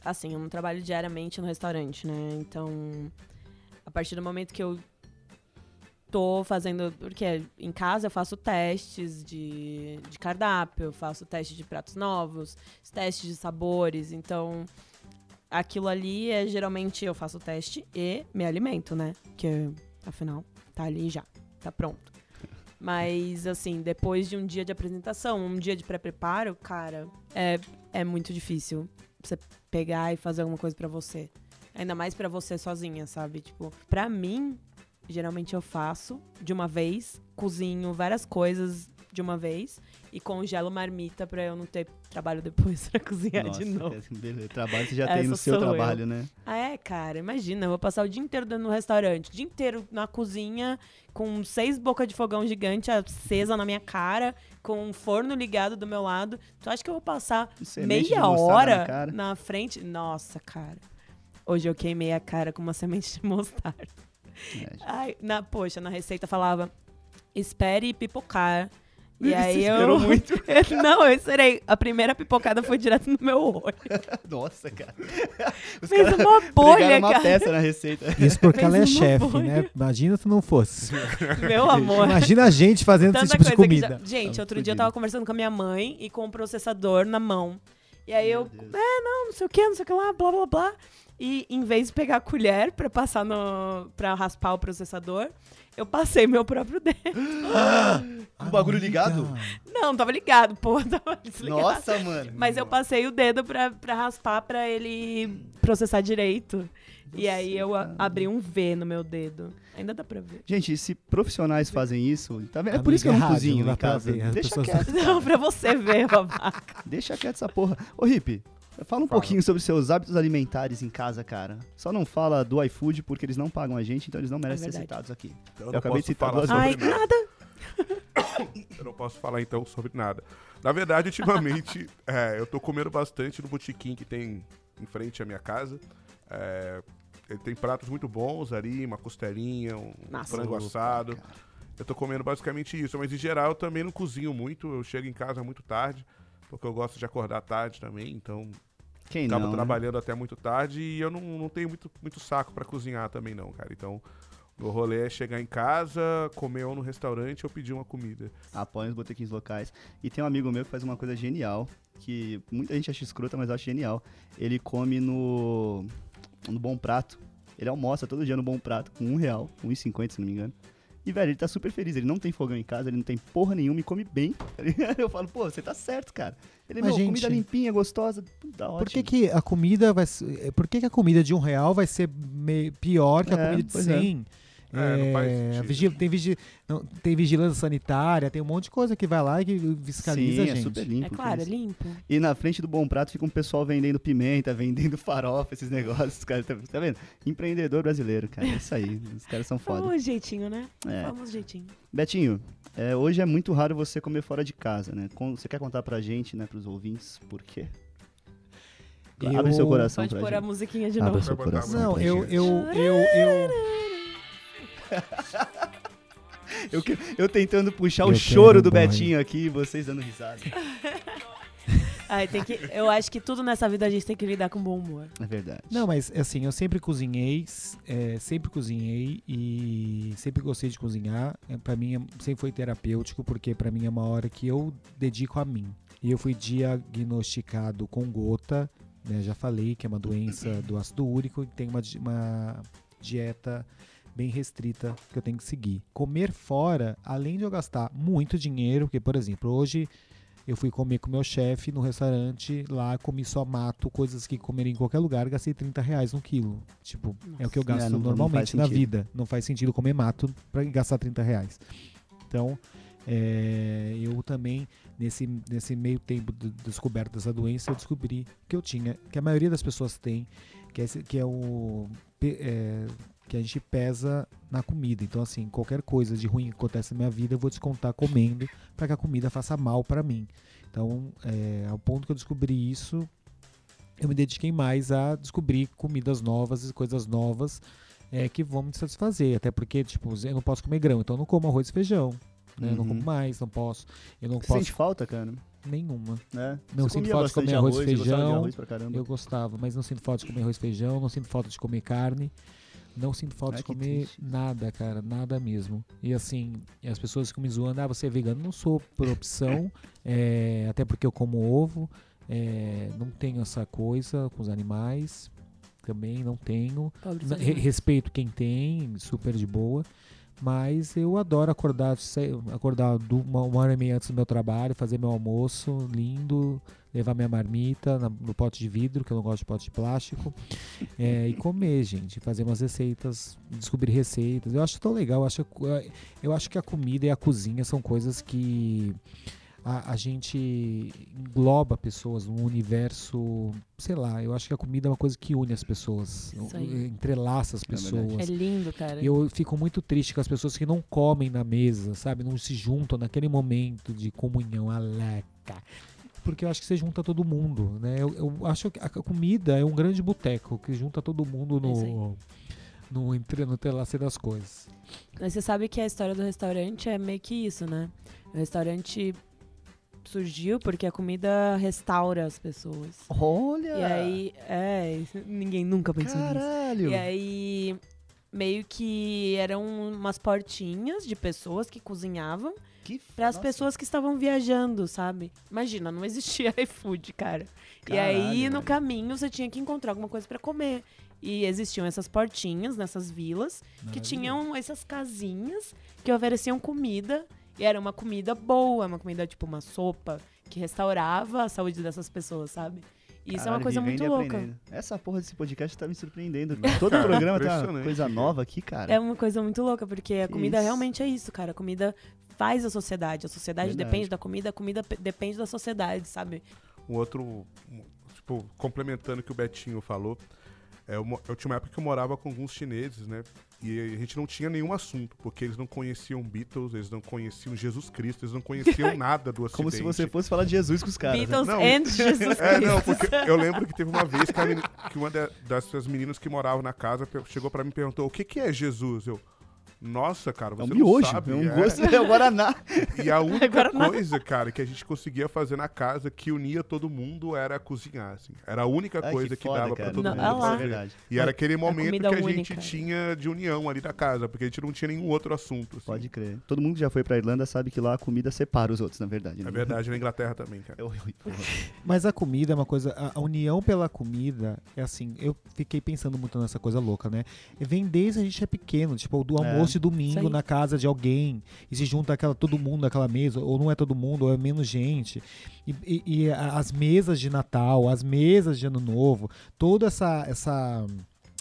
assim, eu não trabalho diariamente no restaurante, né? Então, a partir do momento que eu tô fazendo... Porque em casa eu faço testes de, de cardápio, faço teste de pratos novos, testes de sabores. Então, aquilo ali é geralmente eu faço o teste e me alimento, né? Que, afinal, tá ali já. Tá pronto. Mas, assim, depois de um dia de apresentação, um dia de pré-preparo, cara, é, é muito difícil você pegar e fazer alguma coisa pra você. Ainda mais pra você sozinha, sabe? Tipo, pra mim, geralmente eu faço de uma vez, cozinho várias coisas de uma vez e congelo marmita pra eu não ter trabalho depois pra cozinhar Nossa, de novo. beleza. Trabalho você já Essa tem no seu sou eu. trabalho, né? Ah, é, cara, imagina, eu vou passar o dia inteiro dentro no restaurante, o dia inteiro na cozinha, com seis bocas de fogão gigante acesa na minha cara, com um forno ligado do meu lado. Tu acha que eu vou passar Semente meia hora na na frente? Nossa, cara. Hoje eu queimei a cara com uma semente de mostarda. É, Ai, na, poxa, na receita falava, espere pipocar. E aí eu. muito. Não, eu esperei. A primeira pipocada foi direto no meu olho. Nossa, cara. Os Fez caras uma bolha, uma cara. peça na receita. Isso porque Fez ela é chefe, bolha. né? Imagina se não fosse. Meu amor. Imagina a gente fazendo esse Tanta tipo de comida. já... Gente, outro dia eu tava conversando com a minha mãe e com o processador na mão. E aí eu, Meu Deus. é, não, não sei o que, não sei o que lá, blá blá blá. E em vez de pegar a colher pra passar no. pra raspar o processador, eu passei meu próprio dedo. O bagulho ligado? Não, tava ligado, pô, tava desligado. Nossa, mano. Mas eu passei o dedo pra, pra raspar pra ele processar direito. E aí eu a- abri um V no meu dedo. Ainda dá pra ver. Gente, se profissionais fazem isso, tá vendo? É por isso que eu não cozinho pra casa. ver, Deixa pessoas- quieto, Não, pra você ver, babaca. deixa quieto essa porra. Ô, Hip, fala um Fala. pouquinho sobre seus hábitos alimentares em casa, cara. Só não fala do iFood porque eles não pagam a gente, então eles não merecem ser É verdade. citados aqui. Então Eu não acabei de posso citar falar duas sobre Ai, nada. nada. Eu não posso falar então sobre nada. Na verdade, ultimamente, é, eu tô comendo bastante no botequim que tem em frente à minha casa. É, ele tem pratos muito bons ali, uma costelinha, um Nossa. frango assado. Eu tô comendo basicamente isso, mas em geral eu também não cozinho muito, eu chego em casa muito tarde, porque eu gosto de acordar tarde também, então Quem acabo não? né? trabalhando até muito tarde e eu não, não tenho muito, muito saco pra cozinhar também não, cara. Então, meu rolê é chegar em casa, comer ou no restaurante ou pedir uma comida. Apoiem os botequins locais. E tem um amigo meu que faz uma coisa genial, que muita gente acha escrota, mas eu acho genial. Ele come no, no Bom Prato. Ele almoça todo dia no Bom Prato, com um real, um e cinquenta, se não me engano. E, velho, ele tá super feliz. Ele não tem fogão em casa, ele não tem porra nenhuma e come bem. tá? Eu falo, pô, você tá certo, cara. Ele, Mas, meu, gente, comida limpinha, gostosa, dá ótimo. Por que, que a comida vai ser, Por que, que a comida de um real vai ser me- pior que a É, comida de pois é. 100? É, não faz É, tem, vigi- não, tem vigilância sanitária, tem um monte de coisa que vai lá e que fiscaliza Sim, a é gente. super limpo. É claro, é limpo. E na frente do Bom Prato fica um pessoal vendendo pimenta, vendendo farofa, esses negócios, cara. Tá, tá vendo? Empreendedor brasileiro, cara. É isso aí. Os caras são foda. Famoso jeitinho, né? É. Famoso jeitinho. Betinho, é, hoje é muito raro você comer fora de casa, né? Com- Você quer contar pra gente, né, pros ouvintes, por quê? Eu- Abre seu coração Pode pra pôr a gente. musiquinha de Abra novo. seu coração Não, pra eu, gente. eu, eu, eu, Eu, que- eu tentando puxar Eu o choro do boy. Betinho aqui e vocês dando risada. Ai, tem que, eu acho que tudo nessa vida a gente tem que lidar com bom humor. É verdade. Não, mas assim, eu sempre cozinhei, é, sempre cozinhei e sempre gostei de cozinhar. É, para mim é- sempre foi terapêutico, porque pra mim é uma hora que eu dedico a mim. E eu fui diagnosticado com gota, né, já falei que é uma doença do ácido úrico e tem uma, uma dieta bem restrita que eu tenho que seguir. Comer fora, além de eu gastar muito dinheiro, porque, por exemplo, hoje eu fui comer com meu chefe no restaurante, lá comi só mato, coisas que comeria em qualquer lugar, gastei 30 reais no quilo. Tipo, é o que eu Nossa. gasto É, não- não normalmente faz na vida. Não faz sentido comer mato pra gastar 30 reais. Então, é, eu também, nesse, nesse meio tempo de descoberta dessa doença, eu descobri que eu tinha, que a maioria das pessoas tem, que é, que é o. é, que a gente pesa na comida. Então, assim, qualquer coisa de ruim que acontece na minha vida, eu vou descontar comendo para que a comida faça mal para mim. Então, é, ao ponto que eu descobri isso, eu me dediquei mais a descobrir comidas novas e coisas novas é, que vão me satisfazer. Até porque, tipo, eu não posso comer grão, então eu não como arroz e feijão. Né? Eu não Uhum. como mais, não posso. Eu não Você posso sente falta, cara? nenhuma. Né? Não sinto falta de comer arroz e feijão. arroz. Eu gostava, mas não sinto falta de comer arroz e feijão, não sinto falta de comer carne. Não sinto falta Ai, de comer triste. nada, cara, nada mesmo. E assim, as pessoas ficam me zoando, ah, você é vegano? Não sou por opção, é, até porque eu como ovo, é, não tenho essa coisa com os animais, também não tenho. Re- respeito quem tem, super de boa. Mas eu adoro acordar, acordar uma hora e meia antes do meu trabalho, fazer meu almoço lindo, levar minha marmita na- no pote de vidro, que eu não gosto de pote de plástico, é, e comer, gente. Fazer umas receitas, descobrir receitas. Eu acho tão legal. Eu acho, eu acho que a comida e a cozinha são coisas que a, a gente engloba pessoas num universo, sei lá, eu acho que a comida é uma coisa que une as pessoas, entrelaça as É pessoas. É lindo, cara. Eu fico muito triste com as pessoas que não comem na mesa, sabe? Não se juntam naquele momento de comunhão aleca. Porque eu acho que você junta todo mundo, né? Eu, eu acho que a comida é um grande boteco que junta todo mundo É isso aí. no, no, entre, no entrelace das coisas. Mas você sabe que a história do restaurante é meio que isso, né? O restaurante surgiu porque a comida restaura as pessoas. Olha! E aí, é, ninguém nunca pensou nisso. Caralho! E aí, meio que eram umas portinhas de pessoas que cozinhavam para as pessoas que estavam viajando, sabe? Imagina, não existia iFood, cara. e Caralho, aí no caminho você tinha que encontrar alguma coisa para comer. E existiam essas portinhas nessas vilas que tinham essas casinhas que ofereciam comida. E era uma comida boa, uma comida tipo uma sopa que restaurava a saúde dessas pessoas, sabe? Isso é uma Caralho, coisa muito louca. aprendendo. Essa porra desse podcast tá me surpreendendo. Todo programa tem uma coisa cara. nova aqui, cara. É uma coisa muito louca, porque a Que comida isso. realmente é isso, cara. A comida faz a sociedade. A sociedade Verdade. depende da comida, a comida pe- depende da sociedade, sabe? Um outro, tipo, complementando o que o Betinho falou, eu, mo- eu tinha uma época que eu morava com alguns chineses, né? E a gente não tinha nenhum assunto, porque eles não conheciam Beatles, eles não conheciam Jesus Cristo, eles não conheciam nada do Ocidente. Como se você fosse falar de Jesus com os caras. né? Beatles Não, and Jesus É, não, porque eu lembro que teve uma vez que, a meni- que uma da- dessas meninas que moravam na casa chegou pra mim e perguntou: o que, que é Jesus? Eu, nossa, cara, É um você não miojo, sabe. é um é." gosto, é o Guaraná. E a única Guaraná. coisa, cara, que a gente conseguia fazer na casa que unia todo mundo era cozinhar, assim. Era a única Ai, coisa que, foda, dava cara. pra todo Não, mundo ah. É fazer. verdade. E era aquele momento que a gente única. tinha de união ali da casa, porque a gente não tinha nenhum outro assunto. assim. Pode crer. Todo mundo que já foi pra Irlanda sabe que lá a comida separa os outros, na verdade. né? É verdade, na Inglaterra também, cara. É. Mas a comida é uma coisa. A, a união pela comida é assim. Eu fiquei pensando muito nessa coisa louca, né? Vem desde a gente é pequeno, tipo, do É. almoço de Isso domingo na casa de alguém. E se junta aquela, todo mundo naquela mesa, ou não é todo mundo, ou é menos gente. E, e- e as mesas de Natal, as mesas de Ano Novo, toda essa. essa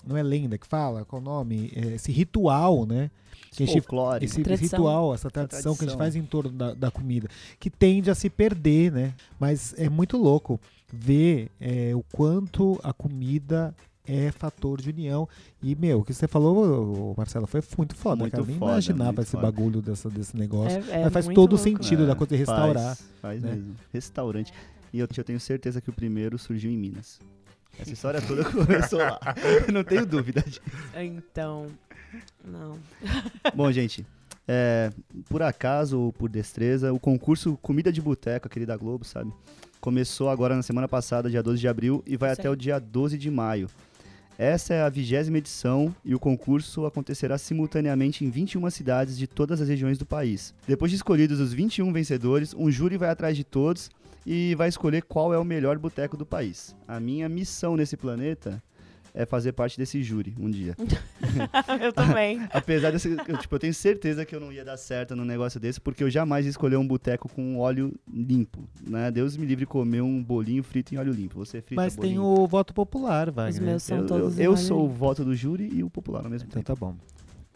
não é lenda que fala? Qual o nome? É, Esse ritual, né? Que a gente Folclore. esse Tradição. ritual, essa tradição, que a gente tradição. faz em torno da, da comida, que tende a se perder, né? Mas é muito louco ver é, o quanto a comida é fator de união. E, meu, o que você falou, Marcelo, foi muito foda, Muito cara. Eu Nem foda, imaginava esse foda. bagulho dessa, desse negócio. É- é Mas faz todo louco. sentido da coisa de restaurar. Faz, faz né? mesmo. Restaurante. E eu, eu tenho certeza que o primeiro surgiu em Minas. Essa história toda começou lá. Não tenho dúvida. Então, não. Bom, gente, é, por acaso ou por destreza, o concurso Comida de Boteco, aquele da Globo, sabe? Começou agora na semana passada, dia 12 de abril, e vai Isso até o dia 12 de maio. Essa é a vigésima edição e o concurso acontecerá simultaneamente em 21 cidades de todas as regiões do país. Depois de escolhidos os 21 vencedores, um júri vai atrás de todos e vai escolher qual é o melhor boteco do país. A minha missão nesse planeta é fazer parte desse júri um dia. eu também. Apesar desse, eu, tipo, eu tenho certeza que eu não ia dar certo num negócio desse, porque eu jamais escolher um boteco com óleo limpo, né? Deus me livre comer um bolinho frito em óleo limpo. Você frita Mas tem bolinho. o voto popular, vai. Os meus são Eu, eu, todos eu em sou o voto do júri e o popular ao mesmo Então tempo. tá bom.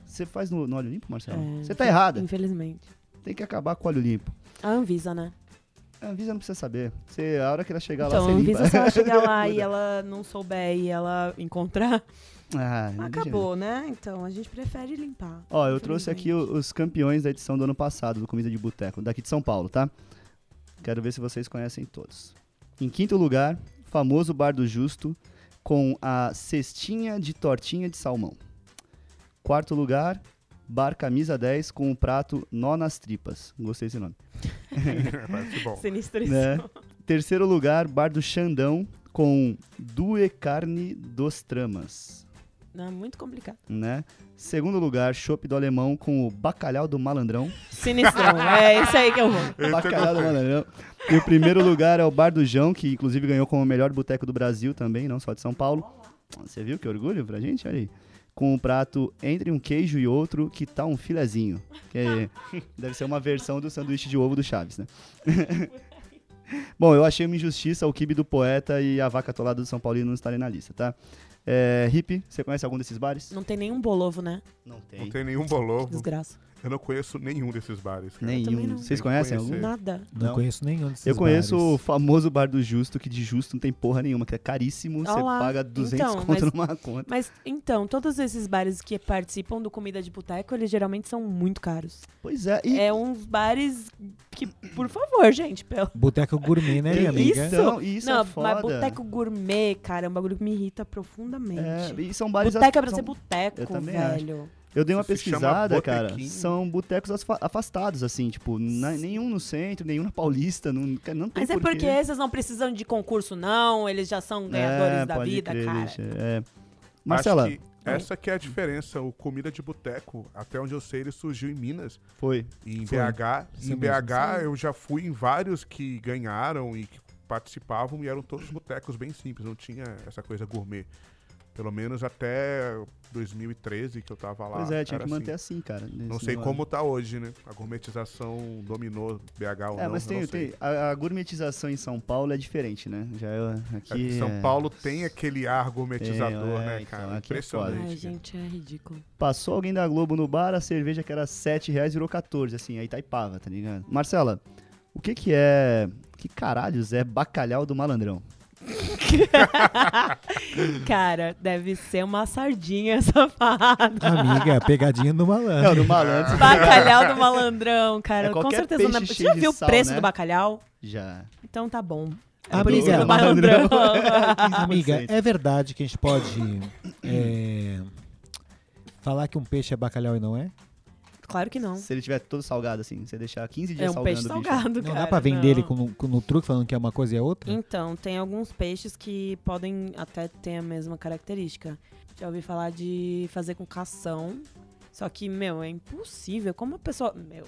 Você faz no, no óleo limpo, Marcelo? É, Você tá errada. Infelizmente. Tem que acabar com o óleo limpo. A Anvisa, né? A Anvisa não precisa saber. Você, a hora que ela chegar então, lá, a você Anvisa, limpa. se ela chegar lá e ela não souber e ela encontrar, Ah, acabou, né? Então, a gente prefere limpar. Ó, eu trouxe aqui os campeões da edição do ano passado do Comida de Boteco, daqui de São Paulo, tá? Quero ver se vocês conhecem todos. Em quinto lugar, famoso Bar do Justo, com a cestinha de tortinha de salmão. Quarto lugar, Bar Camisa 10, com o prato Nó nas Tripas. Gostei desse nome. Sinistríssimo. Né? Terceiro lugar, Bar do Xandão, com Due Carne dos Tramas. Não, é muito complicado. Né? Segundo lugar, Chopp do Alemão, com o Bacalhau do Malandrão. Sinistrão. é esse aí que eu vou. Esse Bacalhau do. Malandrão. E o primeiro lugar é o Bar do João, que inclusive ganhou como o melhor boteco do Brasil também, não só de São Paulo. Você viu que orgulho pra gente? Olha aí. Com o prato entre um queijo e outro, que tá um filezinho. Que é- deve ser uma versão do sanduíche de ovo do Chaves, né? Bom, eu achei uma injustiça o kibe do poeta e a vaca atolada do São Paulino não estarem na lista, tá? É, Hip, você conhece algum desses bares? Não tem nenhum bolovo, né? Não tem. Não tem nenhum bolovo. Desgraça. Eu não conheço nenhum desses bares. Cara. Nenhum. não. Vocês conhecem algum? Nada. Não, Não. conheço nenhum desses Eu conheço o bares. famoso bar do Justo, que de justo não tem porra nenhuma, que é caríssimo, você Olá. paga 200 Então, conto mas- numa conta. Mas, então, todos esses bares que participam do Comida de Boteco, eles geralmente são muito caros. Pois é, e É uns bares que, por favor, gente, pelo... Boteco gourmet, né, minha amiga? Isso. então, isso Não, é foda. mas boteco gourmet, cara, é um bagulho que me irrita profundamente. É, e são bares boteco é pra são- ser boteco, velho. Eu dei uma Isso pesquisada, cara. São botecos afastados, assim, tipo, na- nenhum no centro, nenhum na Paulista, não, não tem Mas é porque esses não precisam de concurso, não. Eles já são ganhadores é, da vida, crer, cara. deixa, é. Marcela, Acho que Essa que é a diferença. O comida de boteco, até onde eu sei, ele surgiu em Minas. Foi. E em Foi. BH, Isso em mesmo. BH eu já fui em vários que ganharam e que participavam e eram todos botecos bem simples, não tinha essa coisa gourmet. Pelo menos até 2013 que eu tava lá. Pois é, tinha era que manter assim. assim, cara. Não sei negócio. como tá hoje, né? A gourmetização dominou BH ou É, não. mas eu tem, não sei. tem a, a gourmetização em São Paulo é diferente, né? Já é, É aqui que São é- Paulo tem aquele ar gourmetizador, É, né, então, cara? aqui é Impressionante. Ai, gente, é ridículo. Passou alguém da Globo no bar, a cerveja que era 7 reais virou 14, assim, aí Itaipava, tá ligado? Marcela, o que que é... Que caralhos é bacalhau do malandrão? Cara, deve ser uma sardinha safada. Amiga, é pegadinha do É, malandro. do malandro. Bacalhau do malandrão, cara. É Com certeza não é. peixe Você já viu o preço né? do bacalhau? Já. Então tá bom. Amiga, Por isso que é do malandrão. malandrão. Amiga, 15%. é verdade que a gente pode é, falar que um peixe é bacalhau e não é? Claro que não. Se ele tiver todo salgado, assim, você deixar 15 dias É um salgando peixe o bicho. salgado, Não cara. dá pra vender ele não. com, no- com- no truque falando que é uma coisa e é outra? Então, tem alguns peixes que podem até ter a mesma característica. Já ouvi falar de fazer com cação. Só que, meu, é impossível. Como a pessoa. Meu.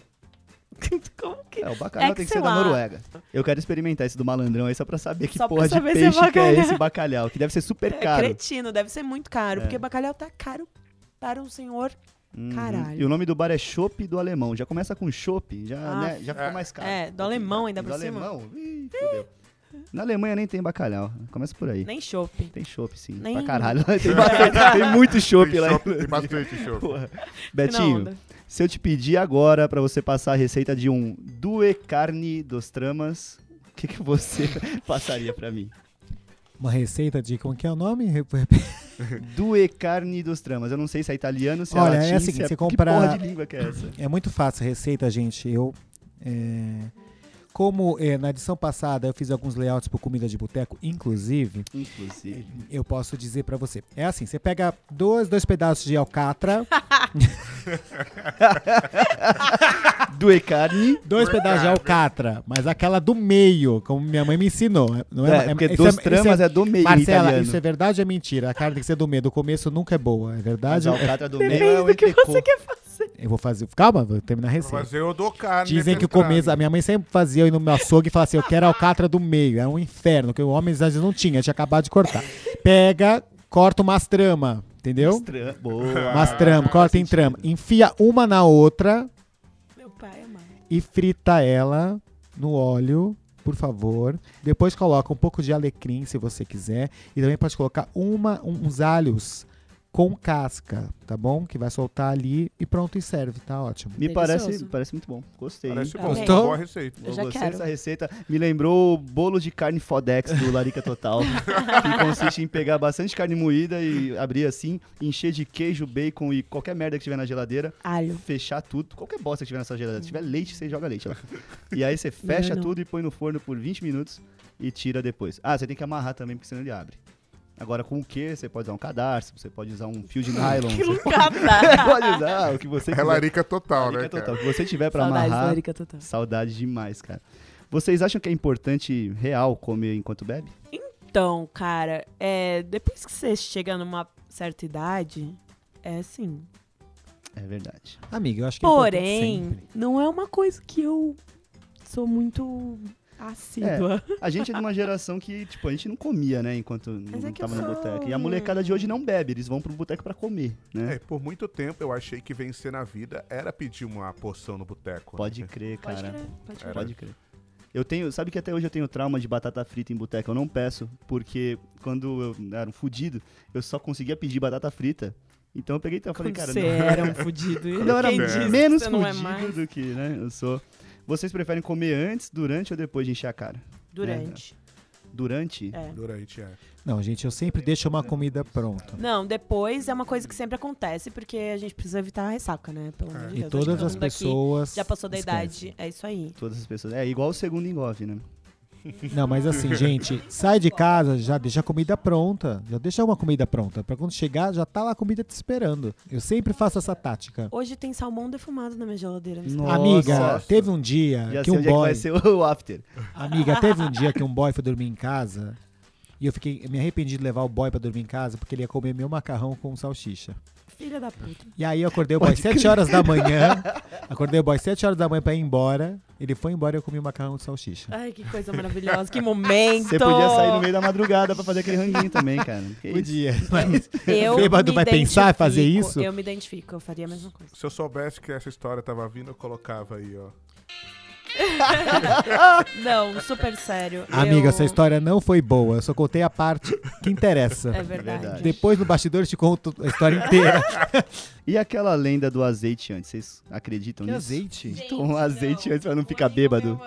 Como que. É, o bacalhau É que tem que ser da lá. Noruega. Eu quero experimentar esse do malandrão aí só pra saber que Só porra de é peixe que é esse bacalhau, que deve ser super É caro. cretino, deve ser muito caro. É. Porque bacalhau tá caro para um senhor. Uhum. Caralho. E o nome do bar é Chopp do Alemão. Já começa com Chopp, já, Ah, né, já fica mais caro. É, do alemão ainda do por cima. alemão? Ih, fudeu. Na Alemanha nem tem bacalhau. Começa por aí. Nem chopp. Tem chopp, sim. Nem- Pra caralho. tem, bastante- tem muito chopp lá. tem bastante chopp. Betinho, se eu te pedir agora pra você passar a receita de um due carne dos tramas, o que, que você passaria pra mim? Uma receita de como que é o nome? Due carne dos tramas. Eu não sei se é italiano, se é Olha, é latim, assim, se é... você Que compra- porra de língua que é essa? É muito fácil a receita, gente. Eu. é, Como é, na edição passada eu fiz alguns layouts por comida de boteco, inclusive, Inclusive. eu posso dizer pra você. É assim, você pega dois, dois pedaços de alcatra, Due carne. dois pedaços de alcatra, mas aquela do meio, como minha mãe me ensinou. Não É, é, porque isso dos é- tramas isso é, do meio Marcela, italiano. isso é verdade ou é mentira? A carne tem que ser do meio. Do começo nunca é boa. É Mas verdade? a ou é- alcatra do meio Depende é o do que você quer fazer. Eu vou fazer. Calma, vou terminar a receita. fazer o do carne. Dizem que o começo, a minha mãe sempre fazia eu ir no meu açougue e falava assim: eu quero a alcatra do meio. Era um inferno, que o homem às vezes não tinha, tinha acabado de cortar. Pega, corta umas trama, entendeu? Estra- Boa. Umas trama, faz corta em sentido. trama. Enfia uma na outra Meu pai é mãe. e frita ela no óleo, por favor. Depois coloca um pouco de alecrim, se você quiser. E também pode colocar uma, um- uns alhos com casca, tá bom? Que vai soltar ali e pronto, e serve, tá ótimo. Me Delicioso. parece, parece muito bom. Gostei. Parece hein? bom, Gostou? uma boa receita. Eu já gostei quero. dessa receita. Me lembrou o bolo de carne Fodex do Larica Total. que consiste em pegar bastante carne moída e abrir assim, encher de queijo, bacon e qualquer merda que tiver na geladeira. Alho. Fechar tudo, qualquer bosta que tiver nessa geladeira. Se tiver leite, você joga leite lá. E aí você fecha não. tudo e põe no forno por 20 minutos e tira depois. Ah, você tem que amarrar também, porque senão ele abre. Agora, com o que? Você pode usar um cadarço, você pode usar um fio de nylon. Que você loucada. pode usar o que você É quiser. larica total, Larica né, total. cara? O que você tiver pra Saudades da amarrar, Erika Total. saudade demais, cara. Vocês acham que é importante, real, comer enquanto bebe? Então, cara, é, depois que você chega numa certa idade, é assim. É verdade. Amiga, eu acho que é importante Porém, sempre. não é uma coisa que eu sou muito assídua. A gente é de uma geração que, tipo, a gente não comia, né, enquanto Mas não é que eu tava no sou- boteco. E a molecada de hoje não bebe, eles vão pro boteco pra comer, né? É, por muito tempo eu achei que vencer na vida era pedir uma porção no boteco. Pode né? crer, Pode cara. crer, pode crer. Era. Pode crer. Eu tenho, sabe que até hoje eu tenho trauma de batata frita em boteco, eu não peço, porque quando eu era um fudido, eu só conseguia pedir batata frita. Então eu peguei e eu falei, cara, você não, era um fudido. quando eu era que menos não é fudido mais? do que, né, eu sou. Vocês preferem comer antes, durante ou depois de encher a cara? Durante. Durante? É. Durante, é. Não, gente, eu sempre deixo uma comida pronta. Não, depois é uma coisa que sempre acontece, porque a gente precisa evitar a ressaca, né? Pelo amor de E Deus. Que todas todo as pessoas. Já passou da esquecem. idade. É isso aí. Todas as pessoas. É igual o segundo engove, né? Não, mas assim, gente, sai de casa, já deixa a comida pronta. Já deixa uma comida pronta. Pra quando chegar, já tá lá a comida te esperando. Eu sempre faço essa tática. Hoje tem salmão defumado na minha geladeira. não Nossa. Amiga, teve um dia Já que sei um onde é que boy. vai ser o after. Amiga, teve um dia que um boy foi dormir em casa E eu fiquei, me arrependi de levar o boy pra dormir em casa porque ele ia comer meu macarrão com salsicha. Filha da puta. E aí eu acordei o boy 7 horas da manhã. Acordei o boy 7 horas da manhã pra ir embora. Ele foi embora e eu comi o macarrão com salsicha. Ai, que coisa maravilhosa. Que momento. Você podia sair no meio da madrugada pra fazer aquele ranguinho também, cara. Que? Podia. Mas Eu Bêbado me vai pensar em fazer identifico, isso? Eu me identifico, eu faria a mesma coisa. Se eu soubesse que essa história tava vindo, eu colocava aí, ó. Não, super sério. Amiga, eu... essa história não foi boa. Eu só contei a parte que interessa. É verdade. Depois no bastidor eu te conto a história inteira. E aquela lenda do azeite antes? Vocês acreditam Que nisso? azeite? Toma um azeite antes pra não ficar bêbado.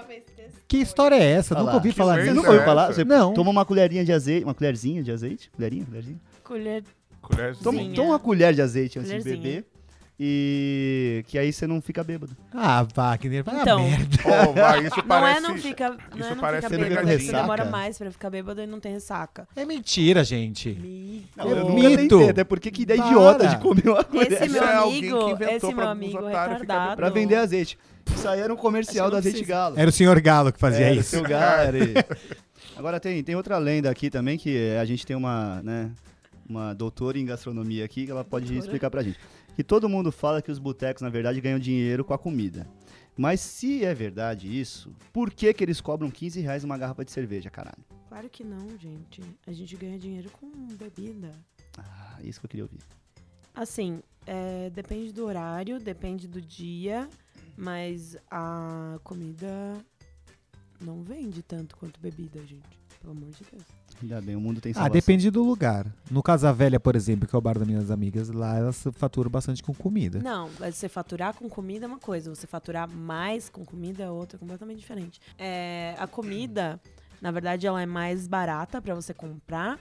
Que história é essa? Olha Nunca lá. ouvi Que falar disso. nunca ouviu é falar? Você Não. toma uma colherinha de azeite. Uma colherzinha de azeite? Colherinha? Colherzinha? Colher... Toma, toma uma colher de azeite antes de beber. E que aí você não fica bêbado. Ah, Wagner, vai Então. a merda. Oh, vai, isso Não parece... é não fica, não isso é não parece fica ser bêbado, é que você demora mais pra ficar bêbado e não tem ressaca. É mentira, gente. Amigo. É eu mito. nunca tentei, até porque que ideia Para. idiota de comer uma colher Esse meu Isso é alguém amigo, que inventou esse meu amigo retardado. pra vender azeite. Isso aí era um comercial do que não azeite precisa. galo. Era o senhor Galo que fazia Era o isso. seu galo, era ele. Agora tem, tem outra lenda aqui também, que a gente tem uma, né, uma doutora em gastronomia aqui, que ela pode Doutora? explicar pra gente. Que todo mundo fala que os botecos, na verdade, ganham dinheiro com a comida. Mas se é verdade isso, por que, que eles cobram 15 reais uma garrafa de cerveja, caralho? Claro que não, gente. A gente ganha dinheiro com bebida. Ah, isso que eu queria ouvir. Assim, é, depende do horário, depende do dia, mas a comida não vende tanto quanto bebida, gente. Pelo amor de Deus. Ainda bem, o mundo tem Ah, salvação. depende do lugar. No Casa Velha, por exemplo, que é o bar das minhas amigas, lá elas faturam bastante com comida. Não, mas você faturar com comida é uma coisa, você faturar mais com comida é outra, completamente diferente. É, a comida, na verdade, ela é mais barata pra você comprar,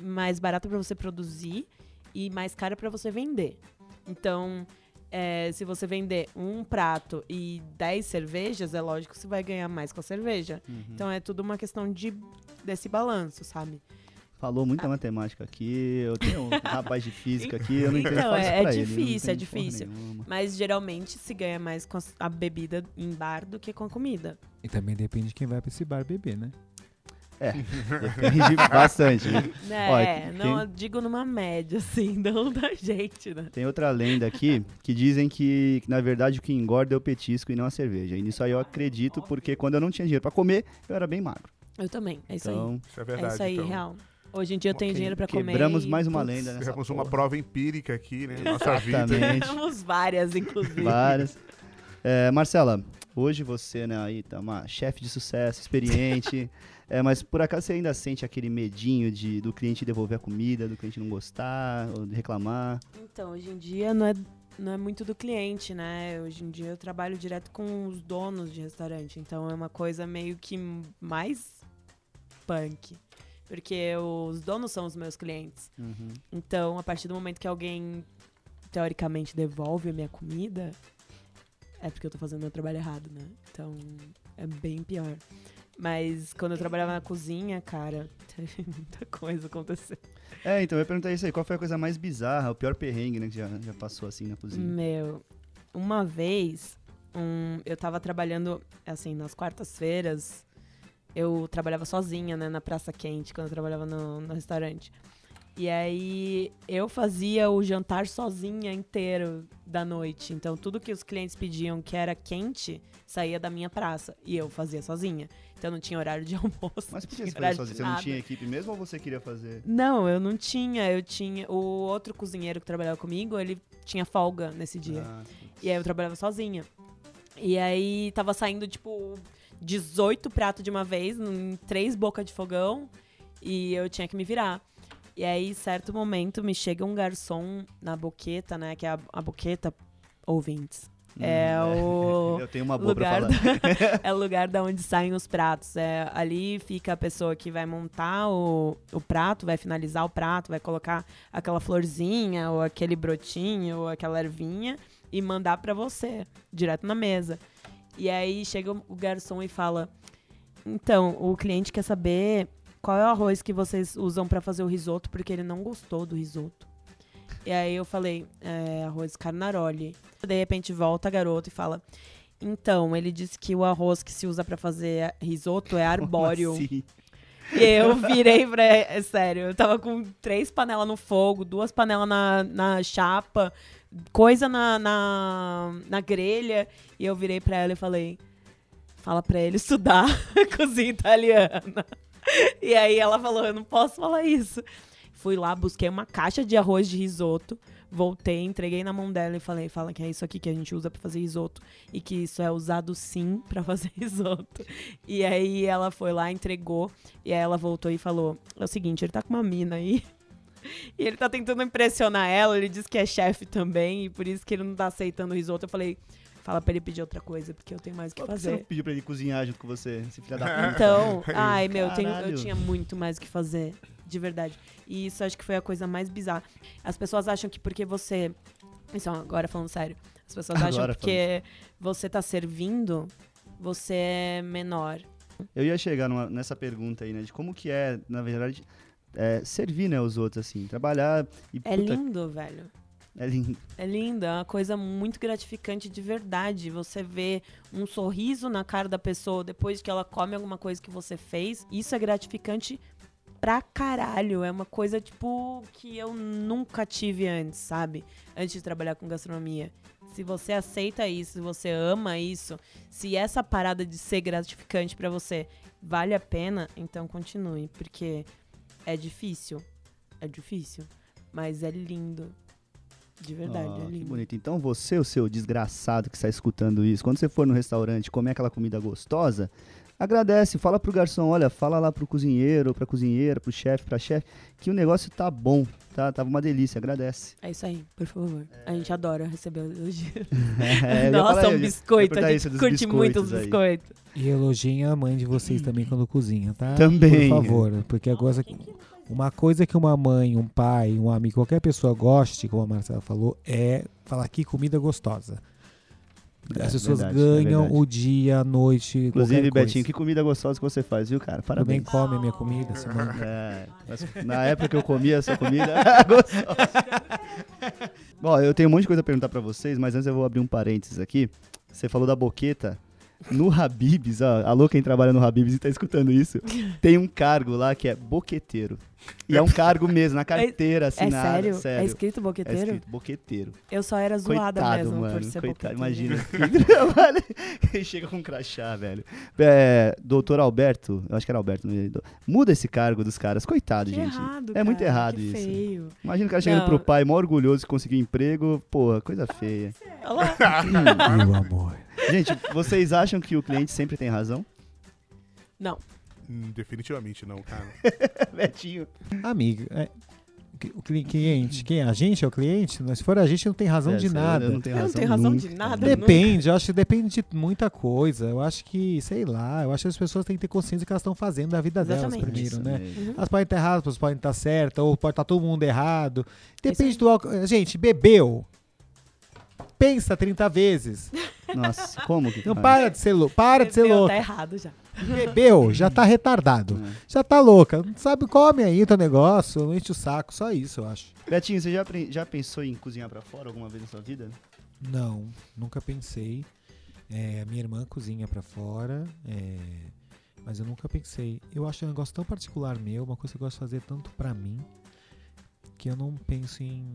mais barata pra você produzir e mais cara pra você vender. Então, é, se você vender um prato e 10 cervejas, é lógico que você vai ganhar mais com a cerveja. Uhum. Então é tudo uma questão de desse balanço, sabe? Falou muita matemática aqui, eu tenho um rapaz de física aqui, eu não entendo Então, é- é difícil, é difícil. nenhuma. Mas geralmente se ganha mais com a bebida em bar do que com a comida. E também depende de quem vai pra esse bar beber, né? Depende bastante. É, Ó, tem- não digo numa média, assim, não da gente, né? Tem outra lenda aqui que dizem que, que, na verdade, o que engorda é o petisco e não a cerveja. E nisso aí eu acredito, porque quando eu não tinha dinheiro pra comer, eu era bem magro. Eu também, é isso Então, Isso é aí. verdade. É isso aí, então. real. Hoje em dia eu tenho que- dinheiro pra comer. quebramos mais uma putz, lenda nessa Temos uma prova empírica aqui, né? Nossa vida. Temos várias, inclusive. Várias. É, Marcela, hoje você, né, aí tá uma chefe de sucesso, experiente. é, mas por acaso você ainda sente aquele medinho de, do cliente devolver a comida, do cliente não gostar, ou de reclamar? Então, hoje em dia não é, não é muito do cliente, né? Hoje em dia eu trabalho direto com os donos de restaurante. Então é uma coisa meio que mais punk. Porque os donos são os meus clientes. Então, a partir do momento que alguém, teoricamente, devolve a minha comida, é porque eu tô fazendo meu trabalho errado, né? Então, é bem pior. Mas quando eu trabalhava na cozinha, cara, teve muita coisa acontecendo. É, então eu ia perguntar isso aí, qual foi a coisa mais bizarra, o pior perrengue, né, que já, já passou assim na cozinha? Meu, uma vez, um, eu tava trabalhando, assim, nas quartas-feiras, eu trabalhava sozinha, né, na Praça Quente, quando eu trabalhava no, no restaurante. E aí, eu fazia o jantar sozinha inteiro da noite. Então, tudo que os clientes pediam que era quente, saía da minha praça. E eu fazia sozinha. Então, não tinha horário de almoço. Mas por que você fazia de Você não tinha equipe mesmo ou você queria fazer? Não, eu não tinha. Eu tinha. O outro cozinheiro que trabalhava comigo, ele tinha folga nesse dia. Ah, E aí eu trabalhava sozinha. E aí tava saindo, tipo, 18 pratos de uma vez, em três bocas de fogão. E eu tinha que me virar. E aí, certo momento, me chega um garçom na boqueta, né? Que é a, a boqueta ouvintes. É o Eu tenho uma boa pra lugar falar. da, é o lugar da onde saem os pratos. É, ali fica a pessoa que vai montar o, o prato, vai finalizar o prato, vai colocar aquela florzinha, ou aquele brotinho, ou aquela ervinha e mandar pra você, direto na mesa. E aí chega o garçom e fala: Então, o cliente quer saber qual é o arroz que vocês usam pra fazer o risoto, porque ele não gostou do risoto. E aí eu falei: é, arroz carnaroli. De repente volta a garota e fala: Então, ele disse que o arroz que se usa pra fazer risoto é arbóreo. Como assim? E eu virei pra. É sério, eu tava com três panelas no fogo, duas panelas na, na chapa, coisa na, na, na grelha. E eu virei pra ela e falei: fala pra ele estudar cozinha italiana. E aí ela falou: eu não posso falar isso. Fui lá, busquei uma caixa de arroz de risoto. Voltei, entreguei na mão dela e falei: fala que é isso aqui que a gente usa pra fazer risoto. E que isso é usado sim pra fazer risoto. E aí ela foi lá, entregou. E aí ela voltou e falou: é o seguinte, ele tá com uma mina aí. E ele tá tentando impressionar ela, ele diz que é chefe também, e por isso que ele não tá aceitando o risoto. Eu falei, fala pra ele pedir outra coisa, porque eu tenho mais o que Por que você não fazer. pediu pra ele cozinhar junto com você, esse filho da puta? Então, ai meu, eu tenho- eu tinha muito mais o que fazer, de verdade. E isso acho que foi a coisa mais bizarra. As pessoas acham que porque você. Isso, agora falando sério. As pessoas acham Agora que porque você tá servindo, você é menor. Eu ia chegar numa- nessa pergunta aí, né? De como que é, na verdade, é, servir, né, os outros, assim. Trabalhar e, É puta, lindo, velho. é lindo. É lindo, é uma coisa muito gratificante de verdade. Você vê um sorriso na cara da pessoa depois que ela come alguma coisa que você fez. Isso é gratificante pra caralho. É uma coisa, tipo, que eu nunca tive antes, sabe? Antes de trabalhar com gastronomia. Se você aceita isso, se você ama isso, se essa parada de ser gratificante pra você vale a pena, então continue. Porque é difícil. É difícil. Mas é lindo. De verdade, Ah, é que lindo. bonito. Então você, o seu desgraçado que está escutando isso, quando você for no restaurante comer aquela comida gostosa, agradece, fala pro garçom, olha, fala lá pro cozinheiro, pra cozinheira, pro chefe, pra chefe, que o negócio tá bom, tá? Tava uma delícia, agradece. É isso aí, por favor. A gente adora receber elogio. É, Nossa, um biscoito. A gente curte muito os biscoitos. E elogiem a mãe de vocês também quando cozinha, tá? Também. Por favor, porque a coisa, uma coisa que uma mãe, um pai, um amigo, qualquer pessoa goste, como a Marcela falou, é falar que comida gostosa. É, As pessoas verdade, é ganham verdade. o dia, a noite, Inclusive. Betinho, que comida gostosa que você faz, viu, cara? Também Parabéns. come a minha comida, Simone. É, na época que eu comia essa comida, gostosa. Bom, eu tenho um monte de coisa pra perguntar pra vocês, mas antes eu vou abrir um parênteses aqui. Você falou da boqueta. No Habibs, ó, alô quem trabalha no Habibs e tá escutando isso, tem um cargo lá que é boqueteiro. E é um cargo mesmo, na carteira É assinada. sério? sério. É escrito É boqueteiro? escrito boqueteiro. Eu só era zoada Coitado, mesmo mano. por ser coitado, boqueteiro. imagina. Trabalha, chega com um crachá, velho. É, doutor Alberto, eu acho que era Alberto, é? Muda esse cargo dos caras. Coitado, Que gente. errado, é muito cara, errado que isso. feio. Imagina o cara chegando Não. pro pai, mó orgulhoso de conseguir emprego. Porra, coisa feia. Meu amor. Gente, vocês acham que o cliente sempre tem razão? Não. Hum, definitivamente não, cara. Betinho. Amigo, é, o cli- cliente, quem é? A gente é o cliente? Se for a gente, não tem razão É, de eu nada. não tenho Eu não razão tenho razão nunca. de nada. Depende, eu acho que depende de muita coisa. Eu acho que, sei lá, eu acho que as pessoas têm que ter consciência do que elas estão fazendo da vida delas Exatamente. primeiro, Isso né? Uhum. Elas podem estar erradas, elas podem estar certas, ou pode estar todo mundo errado. Depende do álcool. Gente, bebeu. Pensa 30 vezes. Nossa, como que Não faz? para de ser louco. Para de ser Bebeu, louco. Tá errado já. Bebeu, já tá retardado. É. Já tá louca. Não sabe, come aí teu negócio, não enche o saco. Só isso, eu acho. Betinho, você já, já pensou em cozinhar pra fora alguma vez na sua vida? Não, nunca pensei. É, a minha irmã cozinha pra fora, é, mas eu nunca pensei. Eu acho um negócio tão particular meu, uma coisa que eu gosto de fazer tanto pra mim, que eu não penso em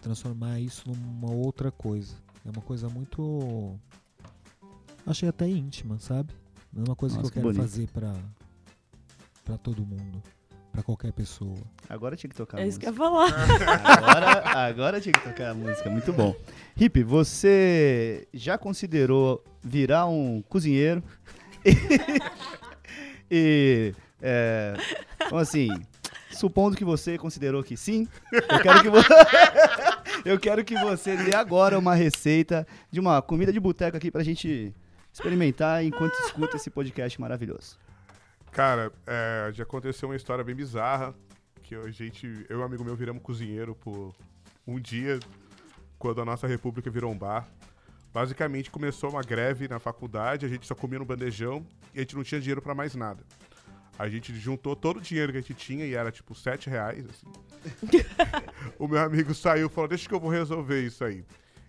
transformar isso numa outra coisa. É uma coisa muito. Achei até íntima, sabe? Não é uma coisa Nossa, que eu que quero bonito. fazer pra, pra todo mundo, pra qualquer pessoa. Agora tinha que tocar a É isso que eu ia falar. Agora, agora tinha que tocar a música, muito bom. Hip, você já considerou virar um cozinheiro? e, é, então assim, supondo que você considerou que sim, eu quero que, vo- eu quero que você dê agora uma receita de uma comida de boteco aqui pra gente experimentar enquanto escuta esse podcast maravilhoso. Cara, é, já aconteceu uma história bem bizarra. Que a gente, eu e um amigo meu viramos cozinheiro por um dia, quando a nossa república virou um bar. Basicamente começou uma greve na faculdade, a gente só comia no bandejão e a gente não tinha dinheiro pra mais nada. A gente juntou todo o dinheiro que a gente tinha e era tipo 7 reais. Assim. o meu amigo saiu e falou: Deixa que eu vou resolver isso aí.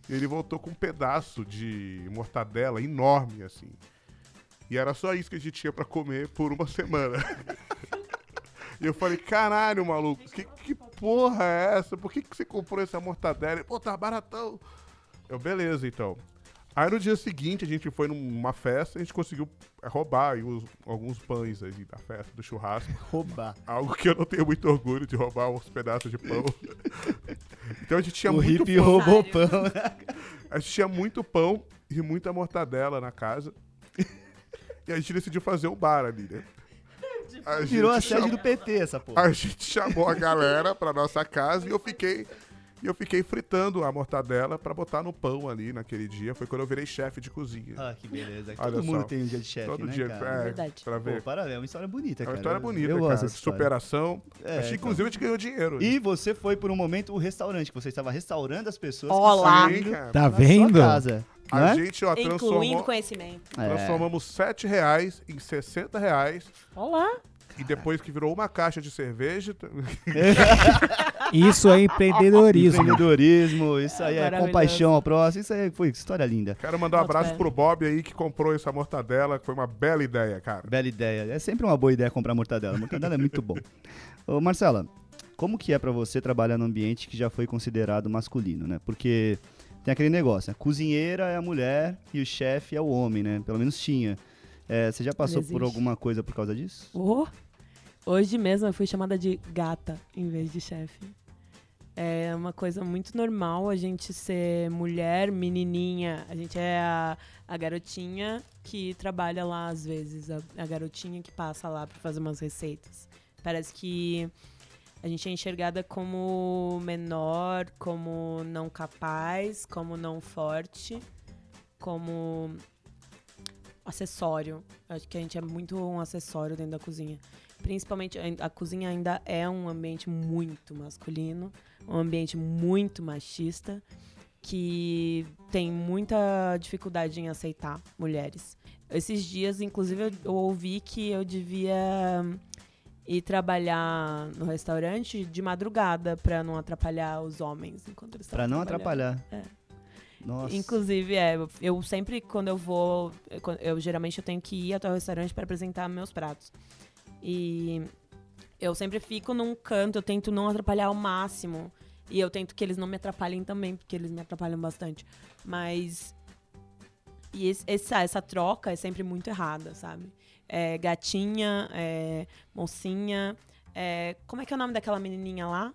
E ele voltou com um pedaço de mortadela enorme, assim. E era só isso que a gente tinha pra comer por uma semana. E eu falei, caralho, maluco, que, que porra é essa? Por que, que você comprou essa mortadela? Pô, tá baratão. Eu, beleza, então. Aí no dia seguinte a gente foi numa festa, a gente conseguiu é, roubar aí os- alguns pães aí da festa, do churrasco. Roubar. Algo que eu não tenho muito orgulho de roubar uns pedaços de pão. então a gente tinha o muito hippie pão. roubou pão. A gente tinha muito pão e muita mortadela na casa. E a gente decidiu fazer um bar ali, né? A Virou a sede chamou- do PT essa porra. a gente chamou a galera pra nossa casa e eu fiquei. E eu fiquei fritando a mortadela pra botar no pão ali naquele dia. Foi quando eu virei chefe de cozinha. Ah, que beleza. Olha Todo mundo só. tem um dia de chefe, Todo né, dia, cara? é, Verdade. pra Pô, ver. parabéns, é uma história bonita, É cara. uma história bonita, Eu cara. gosto superação. É, Acho que, então. inclusive, a gente ganhou dinheiro. E você foi por um momento o restaurante, que você estava restaurando as pessoas Olá. que. Tá vendo? sua casa. A é? gente, ó, Incluindo transformou, conhecimento. É. transformamos 7 reais em 60 reais. Olá. E depois que virou uma caixa de cerveja. Isso é empreendedorismo. Empreendedorismo, isso aí é Maravilhoso. compaixão ao próximo, isso aí foi história linda. Quero mandar um abraço fé. pro Bob aí que comprou essa mortadela, que foi uma bela ideia, cara. Bela ideia. É sempre uma boa ideia comprar mortadela. Mortadela é muito bom. Ô, Marcela, como que é pra você trabalhar num ambiente que já foi considerado masculino, né? Porque tem aquele negócio, a cozinheira é a mulher e o chefe é o homem, né? Pelo menos tinha. É, você já passou por alguma coisa por causa disso? Oh, hoje mesmo eu fui chamada de gata em vez de chefe. É uma coisa muito normal a gente ser mulher, menininha. A gente é a, a garotinha que trabalha lá às vezes, a, a garotinha que passa lá pra fazer umas receitas. Parece que a gente é enxergada como menor, como não capaz, como não forte, como acessório. Acho que a gente é muito um acessório dentro da cozinha. Principalmente, a- cozinha ainda é um ambiente muito masculino, um ambiente muito machista, que tem muita dificuldade em aceitar mulheres. Esses dias, inclusive, eu, ouvi que eu devia ir trabalhar no restaurante de madrugada para não atrapalhar os homens enquanto eles estavam não atrapalhar. É. Nossa. Inclusive, é, eu- sempre, quando eu vou. Eu, geralmente eu tenho que ir até o restaurante para apresentar meus pratos. E eu sempre fico num canto, eu tento não atrapalhar ao máximo. E eu tento que eles não me atrapalhem também, porque eles me atrapalham bastante. Mas. E esse- essa, essa troca é sempre muito errada, sabe? É, gatinha, é, mocinha. é, como é que é o nome daquela menininha lá?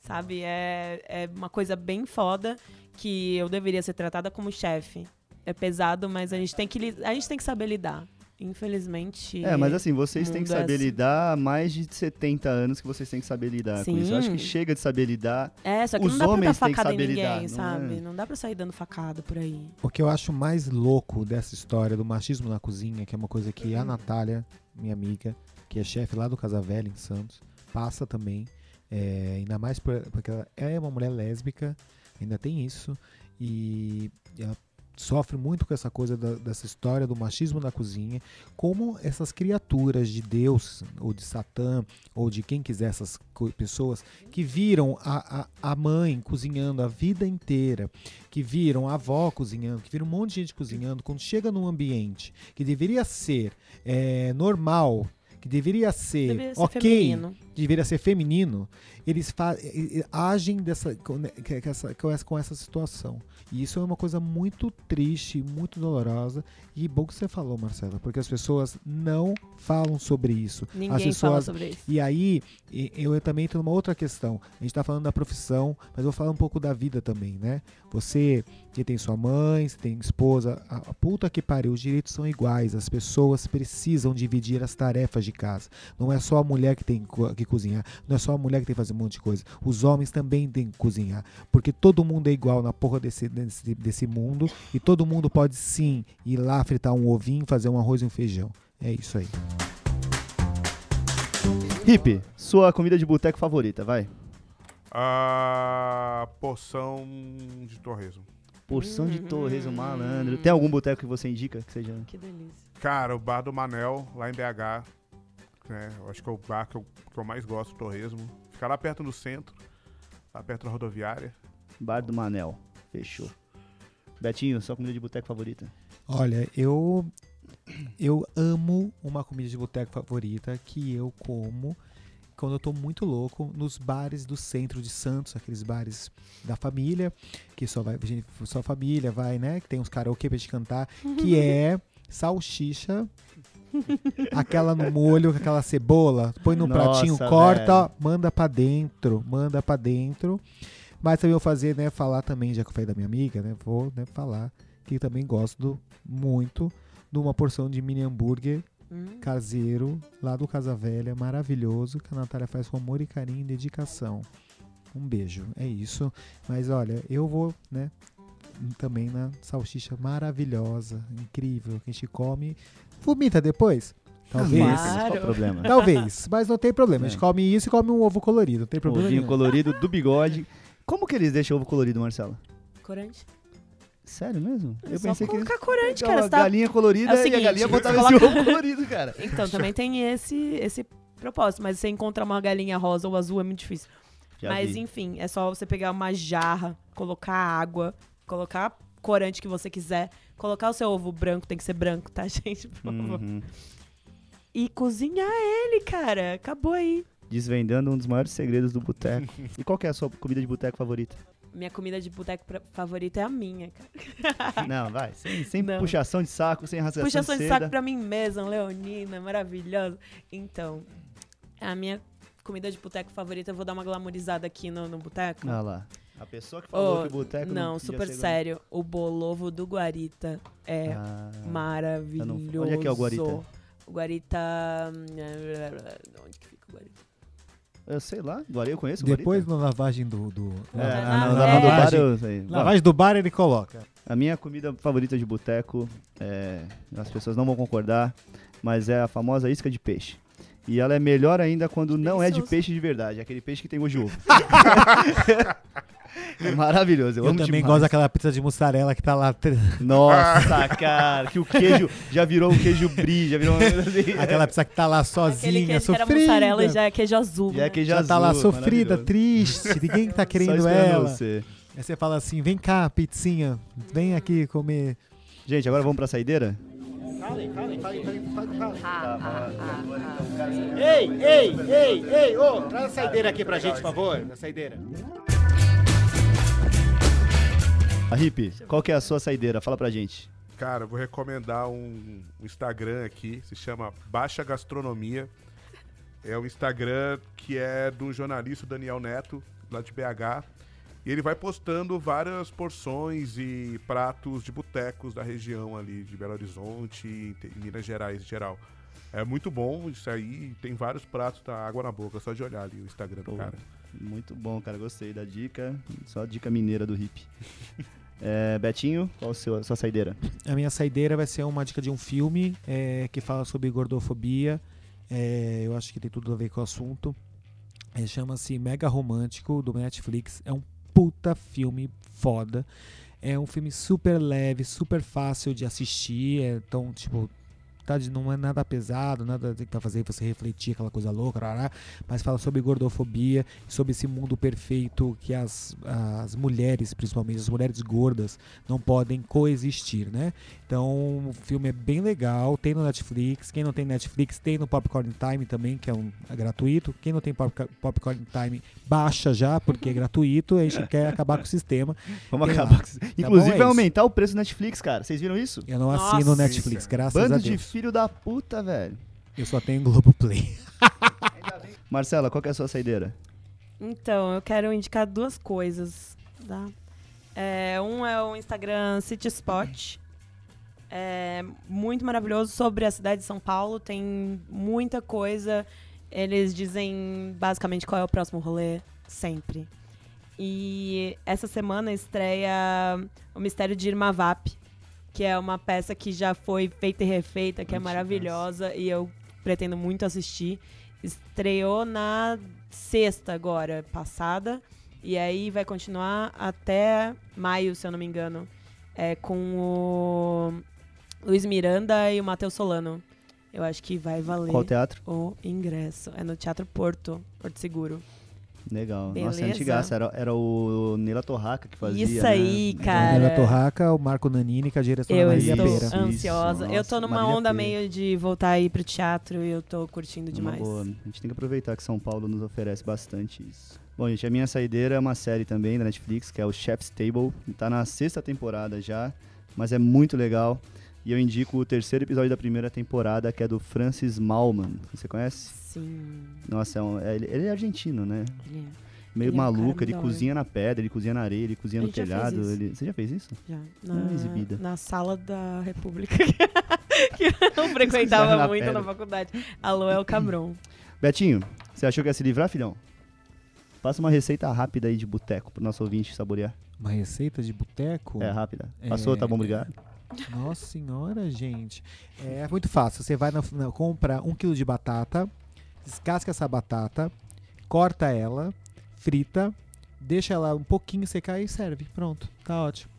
Sabe? É, é uma coisa bem foda que eu deveria ser tratada como chefe. É pesado, mas a gente tem que, a gente tem que saber lidar. Infelizmente. É, mas assim, vocês têm que é saber assim. lidar há mais de 70 anos que vocês têm que saber lidar com isso. Eu acho que Sim. chega de saber lidar. É, só que os não dá pra dar homens têm que facada em saber ninguém, lidar, não sabe? é? Não dá pra sair dando facada por aí. O que eu acho mais louco dessa história do machismo na cozinha, que é uma coisa que a Natália, minha amiga, que é chefe lá do Casa Velha em Santos, passa também. é, ainda mais por- porque ela é uma mulher lésbica, ainda tem isso. E ela sofre muito com essa coisa da- dessa história do machismo na cozinha. Como essas criaturas de Deus, ou de Satã, ou de quem quiser essas pessoas, que viram a, a, a mãe cozinhando a vida inteira que viram a avó cozinhando, que viram um monte de gente cozinhando, quando chega num ambiente que deveria ser é, normal, que deveria ser, Deveria ser ok, feminino. deveria ser feminino, eles agem dessa, né, com, essa, com essa situação. E isso é uma coisa muito triste, muito dolorosa. E bom que você falou, Marcela, porque as pessoas não falam sobre isso. Ninguém pessoas fala sobre isso. e aí, eu também entro numa outra questão. A gente tá falando da profissão, mas eu vou falar um pouco da vida também, né? Você que tem sua mãe, você tem esposa, a, a puta que pariu, os direitos são iguais. As pessoas precisam dividir as tarefas de casa. Não é só a mulher que tem que cozinhar, não é só a mulher que tem que fazer um monte de coisa. Os homens também têm que cozinhar. Porque todo mundo é igual na porra desse, desse, desse mundo e todo mundo pode sim ir lá fritar um ovinho, fazer um arroz e um feijão. É isso aí. Hip, sua comida de boteco favorita, vai. A porção de torresmo. Porção de Hum. torresmo malandro. Tem algum boteco que você indica que seja Que delícia. Cara, o bar do Manel, lá em BH, né? Eu acho que é o bar que eu, que eu mais gosto, torresmo. Fica lá perto do centro, lá perto da rodoviária. Bar do Manel? Fechou. Betinho, sua comida de boteco favorita? Olha, eu eu amo uma comida de boteco favorita que eu como quando eu tô muito louco, nos bares do centro de Santos, aqueles bares da família, que só vai, gente, só a família vai, né? Que tem uns karaokê pra gente cantar, que é salsicha, aquela no molho, aquela cebola, põe no Nossa, pratinho, corta, velho. manda pra dentro, manda pra dentro. Mas também vou fazer, né, falar também, já que eu falei da minha amiga, né, vou né, falar que também gosto do- muito de uma porção de mini hambúrguer Hum. caseiro, lá do Casa Velha, maravilhoso, que a Natália faz com amor e carinho e dedicação. Um beijo, é isso. Mas olha, eu vou, né, também na salsicha maravilhosa, incrível, que a gente come. Vomita depois? Talvez. Claro. Qual o problema? Talvez, mas não tem problema. A gente É. come isso e come um ovo colorido, não tem problema Ovinho nenhum. colorido do bigode. Como que eles deixam ovo colorido, Marcela? Corante. Sério mesmo? É Eu só pensei que eles colocar corante, cara. a Você tá... galinha colorida É o e a seguinte, galinha botava esse coloca- ovo colorido, cara. Então, também tem esse, esse propósito. Mas você encontrar uma galinha rosa ou azul é muito difícil. Já mas, vi. enfim, é só você pegar uma jarra, colocar água, colocar corante que você quiser, colocar o seu ovo branco, tem que ser branco, tá, gente? Por favor. Uhum. E cozinhar ele, cara. Acabou aí. Desvendando um dos maiores segredos do boteco. e qual que é a sua comida de boteco favorita? Minha comida de boteco favorita é a minha, cara. Não, vai. Sem, sem Não. puxação de saco, sem rasgação Puxação de seda. saco pra mim mesma, leonina, maravilhosa. Então, a minha comida de boteco favorita, eu vou dar uma glamorizada aqui no, no boteco. Ah lá. A pessoa que falou Oh, que o boteco não, podia super sério. O bolovo do Guarita é Ah, maravilhoso. Onde é que é o Guarita? O Guarita. hum, Onde que fica o Guarita? Eu sei lá. Guarita, eu conheço o Depois Guarita. na lavagem do. do É, na- na, na- é. lavando do bar lavagem, eu lavagem do bar ele coloca. A minha comida favorita de boteco, é, as pessoas não vão concordar, mas é a famosa isca de peixe. E ela é melhor ainda quando não é de peixe de verdade, é aquele peixe que tem gosto de ovo. é maravilhoso, eu, Eu, amo também demais. gosto daquela pizza de mussarela que tá lá. Nossa, cara, que o queijo já virou um queijo brie, já virou um... assim, Aquela pizza que tá lá Aquele sozinha, queijo que era sofrida. mussarela e já é queijo azul. Já é queijo já tá lá azul, sofrida, triste, ninguém tá querendo ela. você. Aí você fala assim: vem cá, pizzinha, vem aqui comer. Gente, agora vamos pra saideira? Ei, ei, ei, ei, ô, traz a saideira aqui pra gente, por favor, na saideira. A Hip, qual que é a sua saideira? Fala pra gente. Cara, eu vou recomendar um, um Instagram aqui, se chama Baixa Gastronomia. É um Instagram que é do jornalista Daniel Neto, lá de BH. E ele vai postando várias porções e pratos de botecos da região ali, de Belo Horizonte e Minas Gerais em geral. É muito bom isso aí, tem vários pratos da água na boca, só de olhar ali o Instagram do Pô, cara. Muito bom, cara. Gostei da dica. Só dica mineira do Hip. É, Betinho, qual a sua, sua saideira? A minha saideira vai ser uma dica de um filme é, que fala sobre gordofobia. É, eu acho que tem tudo a ver com o assunto. É, Chama-se Mega Romântico, do Netflix. É um puta filme foda. É um filme super leve, super fácil de assistir. é, então, tipo, tá de- não é nada pesado, nada que vai fazer você refletir aquela coisa louca, rará, mas fala sobre gordofobia, sobre esse mundo perfeito que as, as mulheres, principalmente as mulheres gordas, não podem coexistir, né? Então, o filme é bem legal, tem no Netflix. Quem não tem Netflix, tem no Popcorn Time também, que é um é gratuito. Quem não tem Pop- Popcorn Time, baixa já, porque é gratuito. A gente quer acabar com o sistema. Vamos Tem acabar lá. com isso. bom, Inclusive, é vai isso. aumentar o preço do Netflix, cara. Vocês viram isso? Eu não Nossa. assino Netflix, graças Bando a de Deus. Filho da puta, velho. Eu só tenho Globoplay. Marcela, qual que é a sua saideira? Então, eu quero indicar duas coisas. Tá? É, um é o Instagram City Spot. É muito maravilhoso sobre a cidade de São Paulo. Tem muita coisa. Eles dizem basicamente qual é o próximo rolê, sempre. E essa semana estreia O Mistério de Irmavap, que é uma peça que já foi feita e refeita, que é maravilhosa e eu pretendo muito assistir. Estreou na sexta agora, passada. E aí vai continuar até maio, se eu não me engano. É com o Luiz Miranda e o Matheus Solano. Eu acho que vai valer Qual teatro? o ingresso. É no Teatro Porto, Porto Seguro. Legal. Nossa, Beleza. é antigaça. Era, era o Nela Torraca que fazia. Isso né? aí, Legal. cara. Daniela Torraca, o Marco Nanini, com a direção Eu da Marília estou Pera. Isso, ansiosa. eu nossa, tô numa Marília onda Pera. meio de voltar aí pro teatro e eu tô curtindo demais. boa. A gente tem que aproveitar que São Paulo nos oferece bastante isso. Bom, gente, a minha saideira é uma série também da Netflix, que é o Chef's Table. Tá na sexta temporada já, mas é muito legal. E eu indico o terceiro episódio da primeira temporada, que é do Francis Malman. Você conhece? Sim. Nossa, é um- é- ele, ele é argentino, né? Ele é. Meio Ele é um maluco, muito ele da hora. cozinha na pedra, ele cozinha na areia, ele cozinha no telhado. ele- Você já fez isso? Já. Na, exibida. na sala da República. que eu frequentava na muito pedra. na faculdade. Alô, é o Cabron. Betinho, você achou que ia se livrar, filhão? Passa uma receita rápida aí de boteco pro nosso ouvinte saborear. Uma receita de boteco? É, rápida. Passou, É, tá bom, obrigado. Nossa senhora, gente. É muito fácil. Você vai na, na- compra um quilo de batata, descasca essa batata, corta ela, frita, deixa ela um pouquinho secar e serve. Pronto, tá ótimo.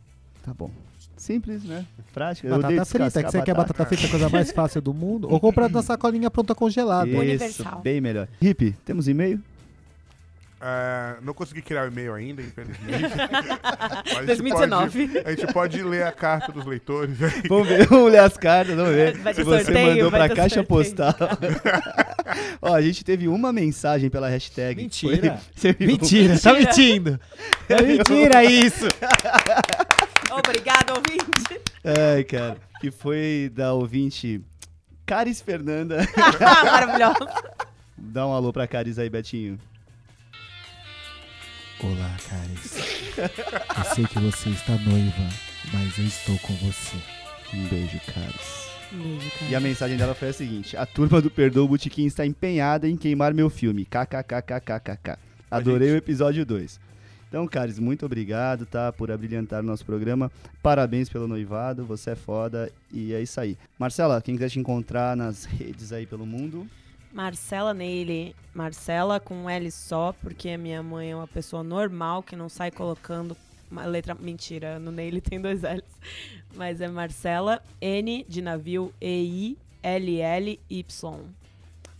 Tá bom. Simples, né? Prática. Batata frita, que você quer batata frita, a coisa mais fácil do mundo. Ou compra na sacolinha pronta congelada. Isso, Universal. bem melhor. Hip, temos e-mail? É, não consegui criar o e-mail ainda, infelizmente. A gente 2019. Pode, a gente pode ler a carta dos leitores. aí. Vamos ver, vamos ler as cartas, vamos ver. Vai Se você sorteio, mandou pra ter caixa sorteio. postal. Ó, a gente teve uma mensagem pela hashtag. Mentira. Foi- Você viu? Mentira, tá mentindo. É mentira isso. Obrigado, ouvinte. Ai, cara. Que foi da ouvinte Caris Fernanda. Maravilhoso. Dá um alô pra Caris aí, Betinho. Olá, Caris. Eu sei que você está noiva, mas eu estou com você. Um beijo, Caris. Beijo, cara. E a mensagem dela foi a seguinte: A turma do Perdoa Botequim está empenhada em queimar meu filme. KKKKKK. Adorei o episódio 2. Então, Caris, muito obrigado, tá? Por abrilhantar o nosso programa. Parabéns pelo noivado, você é foda. E é isso aí. Marcela, quem quiser te encontrar nas redes aí pelo mundo. Marcela nele. Marcela com um L só, porque a minha mãe é uma pessoa normal que não sai colocando uma letra. Mentira, no nele tem dois L's. Mas é Marcela N de navio E-I-L-L-Y.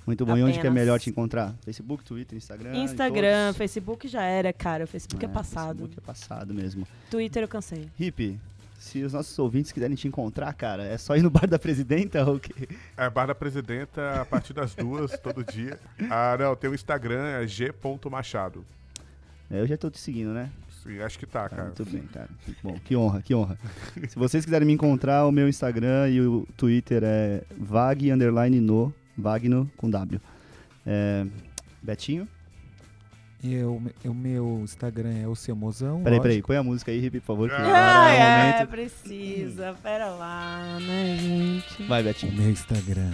Muito bom. E onde que é Apenas. melhor te encontrar? Facebook, Twitter, Instagram? Instagram? Facebook já era, cara. O Facebook é, É, passado. Facebook é passado mesmo. Twitter eu cansei. Hip, se os nossos ouvintes quiserem te encontrar, cara, é só ir no bar da presidenta ou o quê? É Bar da Presidenta a partir das duas, todo dia. Ah, não, tem o Instagram, é g.machado. É, eu já tô te seguindo, né? Sim, acho que tá, Tá, cara. muito bem, cara. Bom. Que honra, que honra. Se vocês quiserem me encontrar, o meu Instagram e o Twitter é vag underline no, vagno com W. É, Betinho? Eu, o meu Instagram é o seu mozão. Peraí, lógico. peraí, põe a música aí, Hip, por favor. Que Ah, é o é, momento. precisa. Pera lá, né, gente? Vai, O Betinho. meu Instagram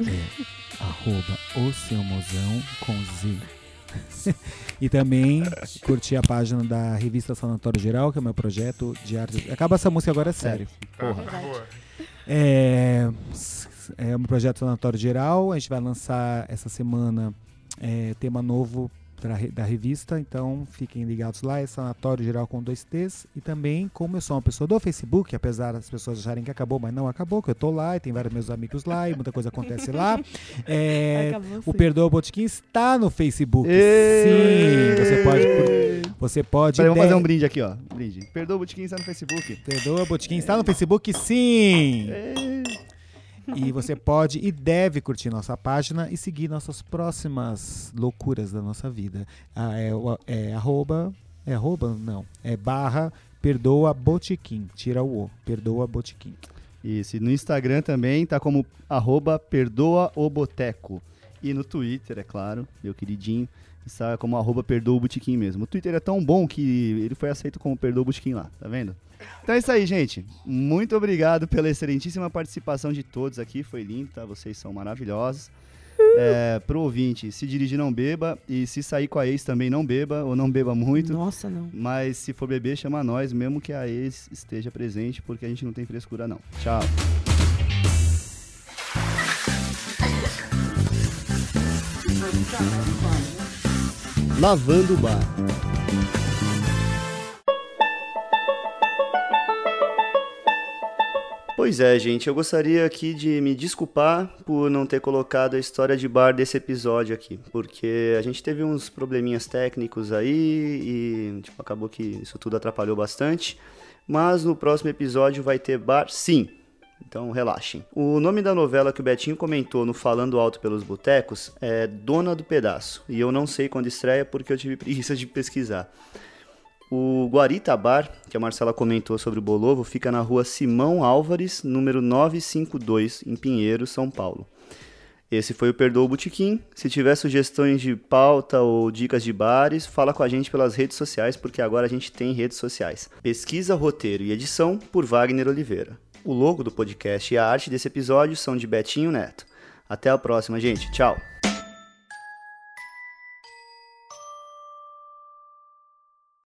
é arroba o seu mozão com Z. e também curti a página da revista Sanatório Geral, que é o meu projeto de arte. Acaba essa música agora, é sério. Porra. Verdade. Boa. É, é um projeto Sanatório Geral. A gente vai lançar essa semana é, tema novo re- da revista, então fiquem ligados lá. É Sanatório Geral com dois T's. E também, como eu sou uma pessoa do Facebook, apesar das pessoas acharem que acabou, mas não acabou, que eu tô lá e tem vários meus amigos lá e muita coisa acontece lá. É, o. Perdoa Botequim está no Facebook. Sim, você pode. Você pode. Peraí, vamos fazer um brinde aqui, ó. Brinde. Perdoa o Botequim, está no Facebook. Perdoa Botequim está no Facebook, sim! E você pode e deve curtir nossa página e seguir nossas próximas loucuras da nossa vida. Ah, é, é arroba. É arroba? Não. É barra perdoa botiquim. Tira o O. Perdoa botiquim. Isso, e no Instagram também tá como arroba perdoa o boteco. E no Twitter, é claro, meu queridinho, está como arroba perdoa o botequim mesmo. O Twitter é tão bom que ele foi aceito como perdoa o botequim lá, tá vendo? Então é isso aí, gente. Muito obrigado pela excelentíssima participação de todos aqui, foi lindo, tá? Vocês são maravilhosos. É, pro ouvinte, se dirigir não beba e se sair com a ex também não beba ou não beba muito. Nossa, não. Mas se for beber, chama nós, mesmo que a ex esteja presente, porque a gente não tem frescura, não. Tchau. Lavando o bar. Pois é, gente, eu gostaria aqui de me desculpar por não ter colocado a história de bar desse episódio aqui, porque a gente teve uns probleminhas técnicos aí e tipo, acabou que isso tudo atrapalhou bastante. Mas no próximo episódio vai ter bar sim. Então relaxem. O nome da novela que o Betinho comentou no Falando Alto pelos Botecos é Dona do Pedaço. E eu não sei quando estreia porque eu tive preguiça de pesquisar. O Guarita Bar, que a Marcela comentou sobre o Bolovo, fica na rua Simão Álvares, número 952, em Pinheiro, São Paulo. Esse foi o Perdoa o Botequim. Se tiver sugestões de pauta ou dicas de bares, fala com a gente pelas redes sociais, porque agora a gente tem redes sociais. Pesquisa, roteiro e edição por Wagner Oliveira. O logo do podcast e a arte desse episódio são de Betinho Neto. Até a próxima, gente. Tchau!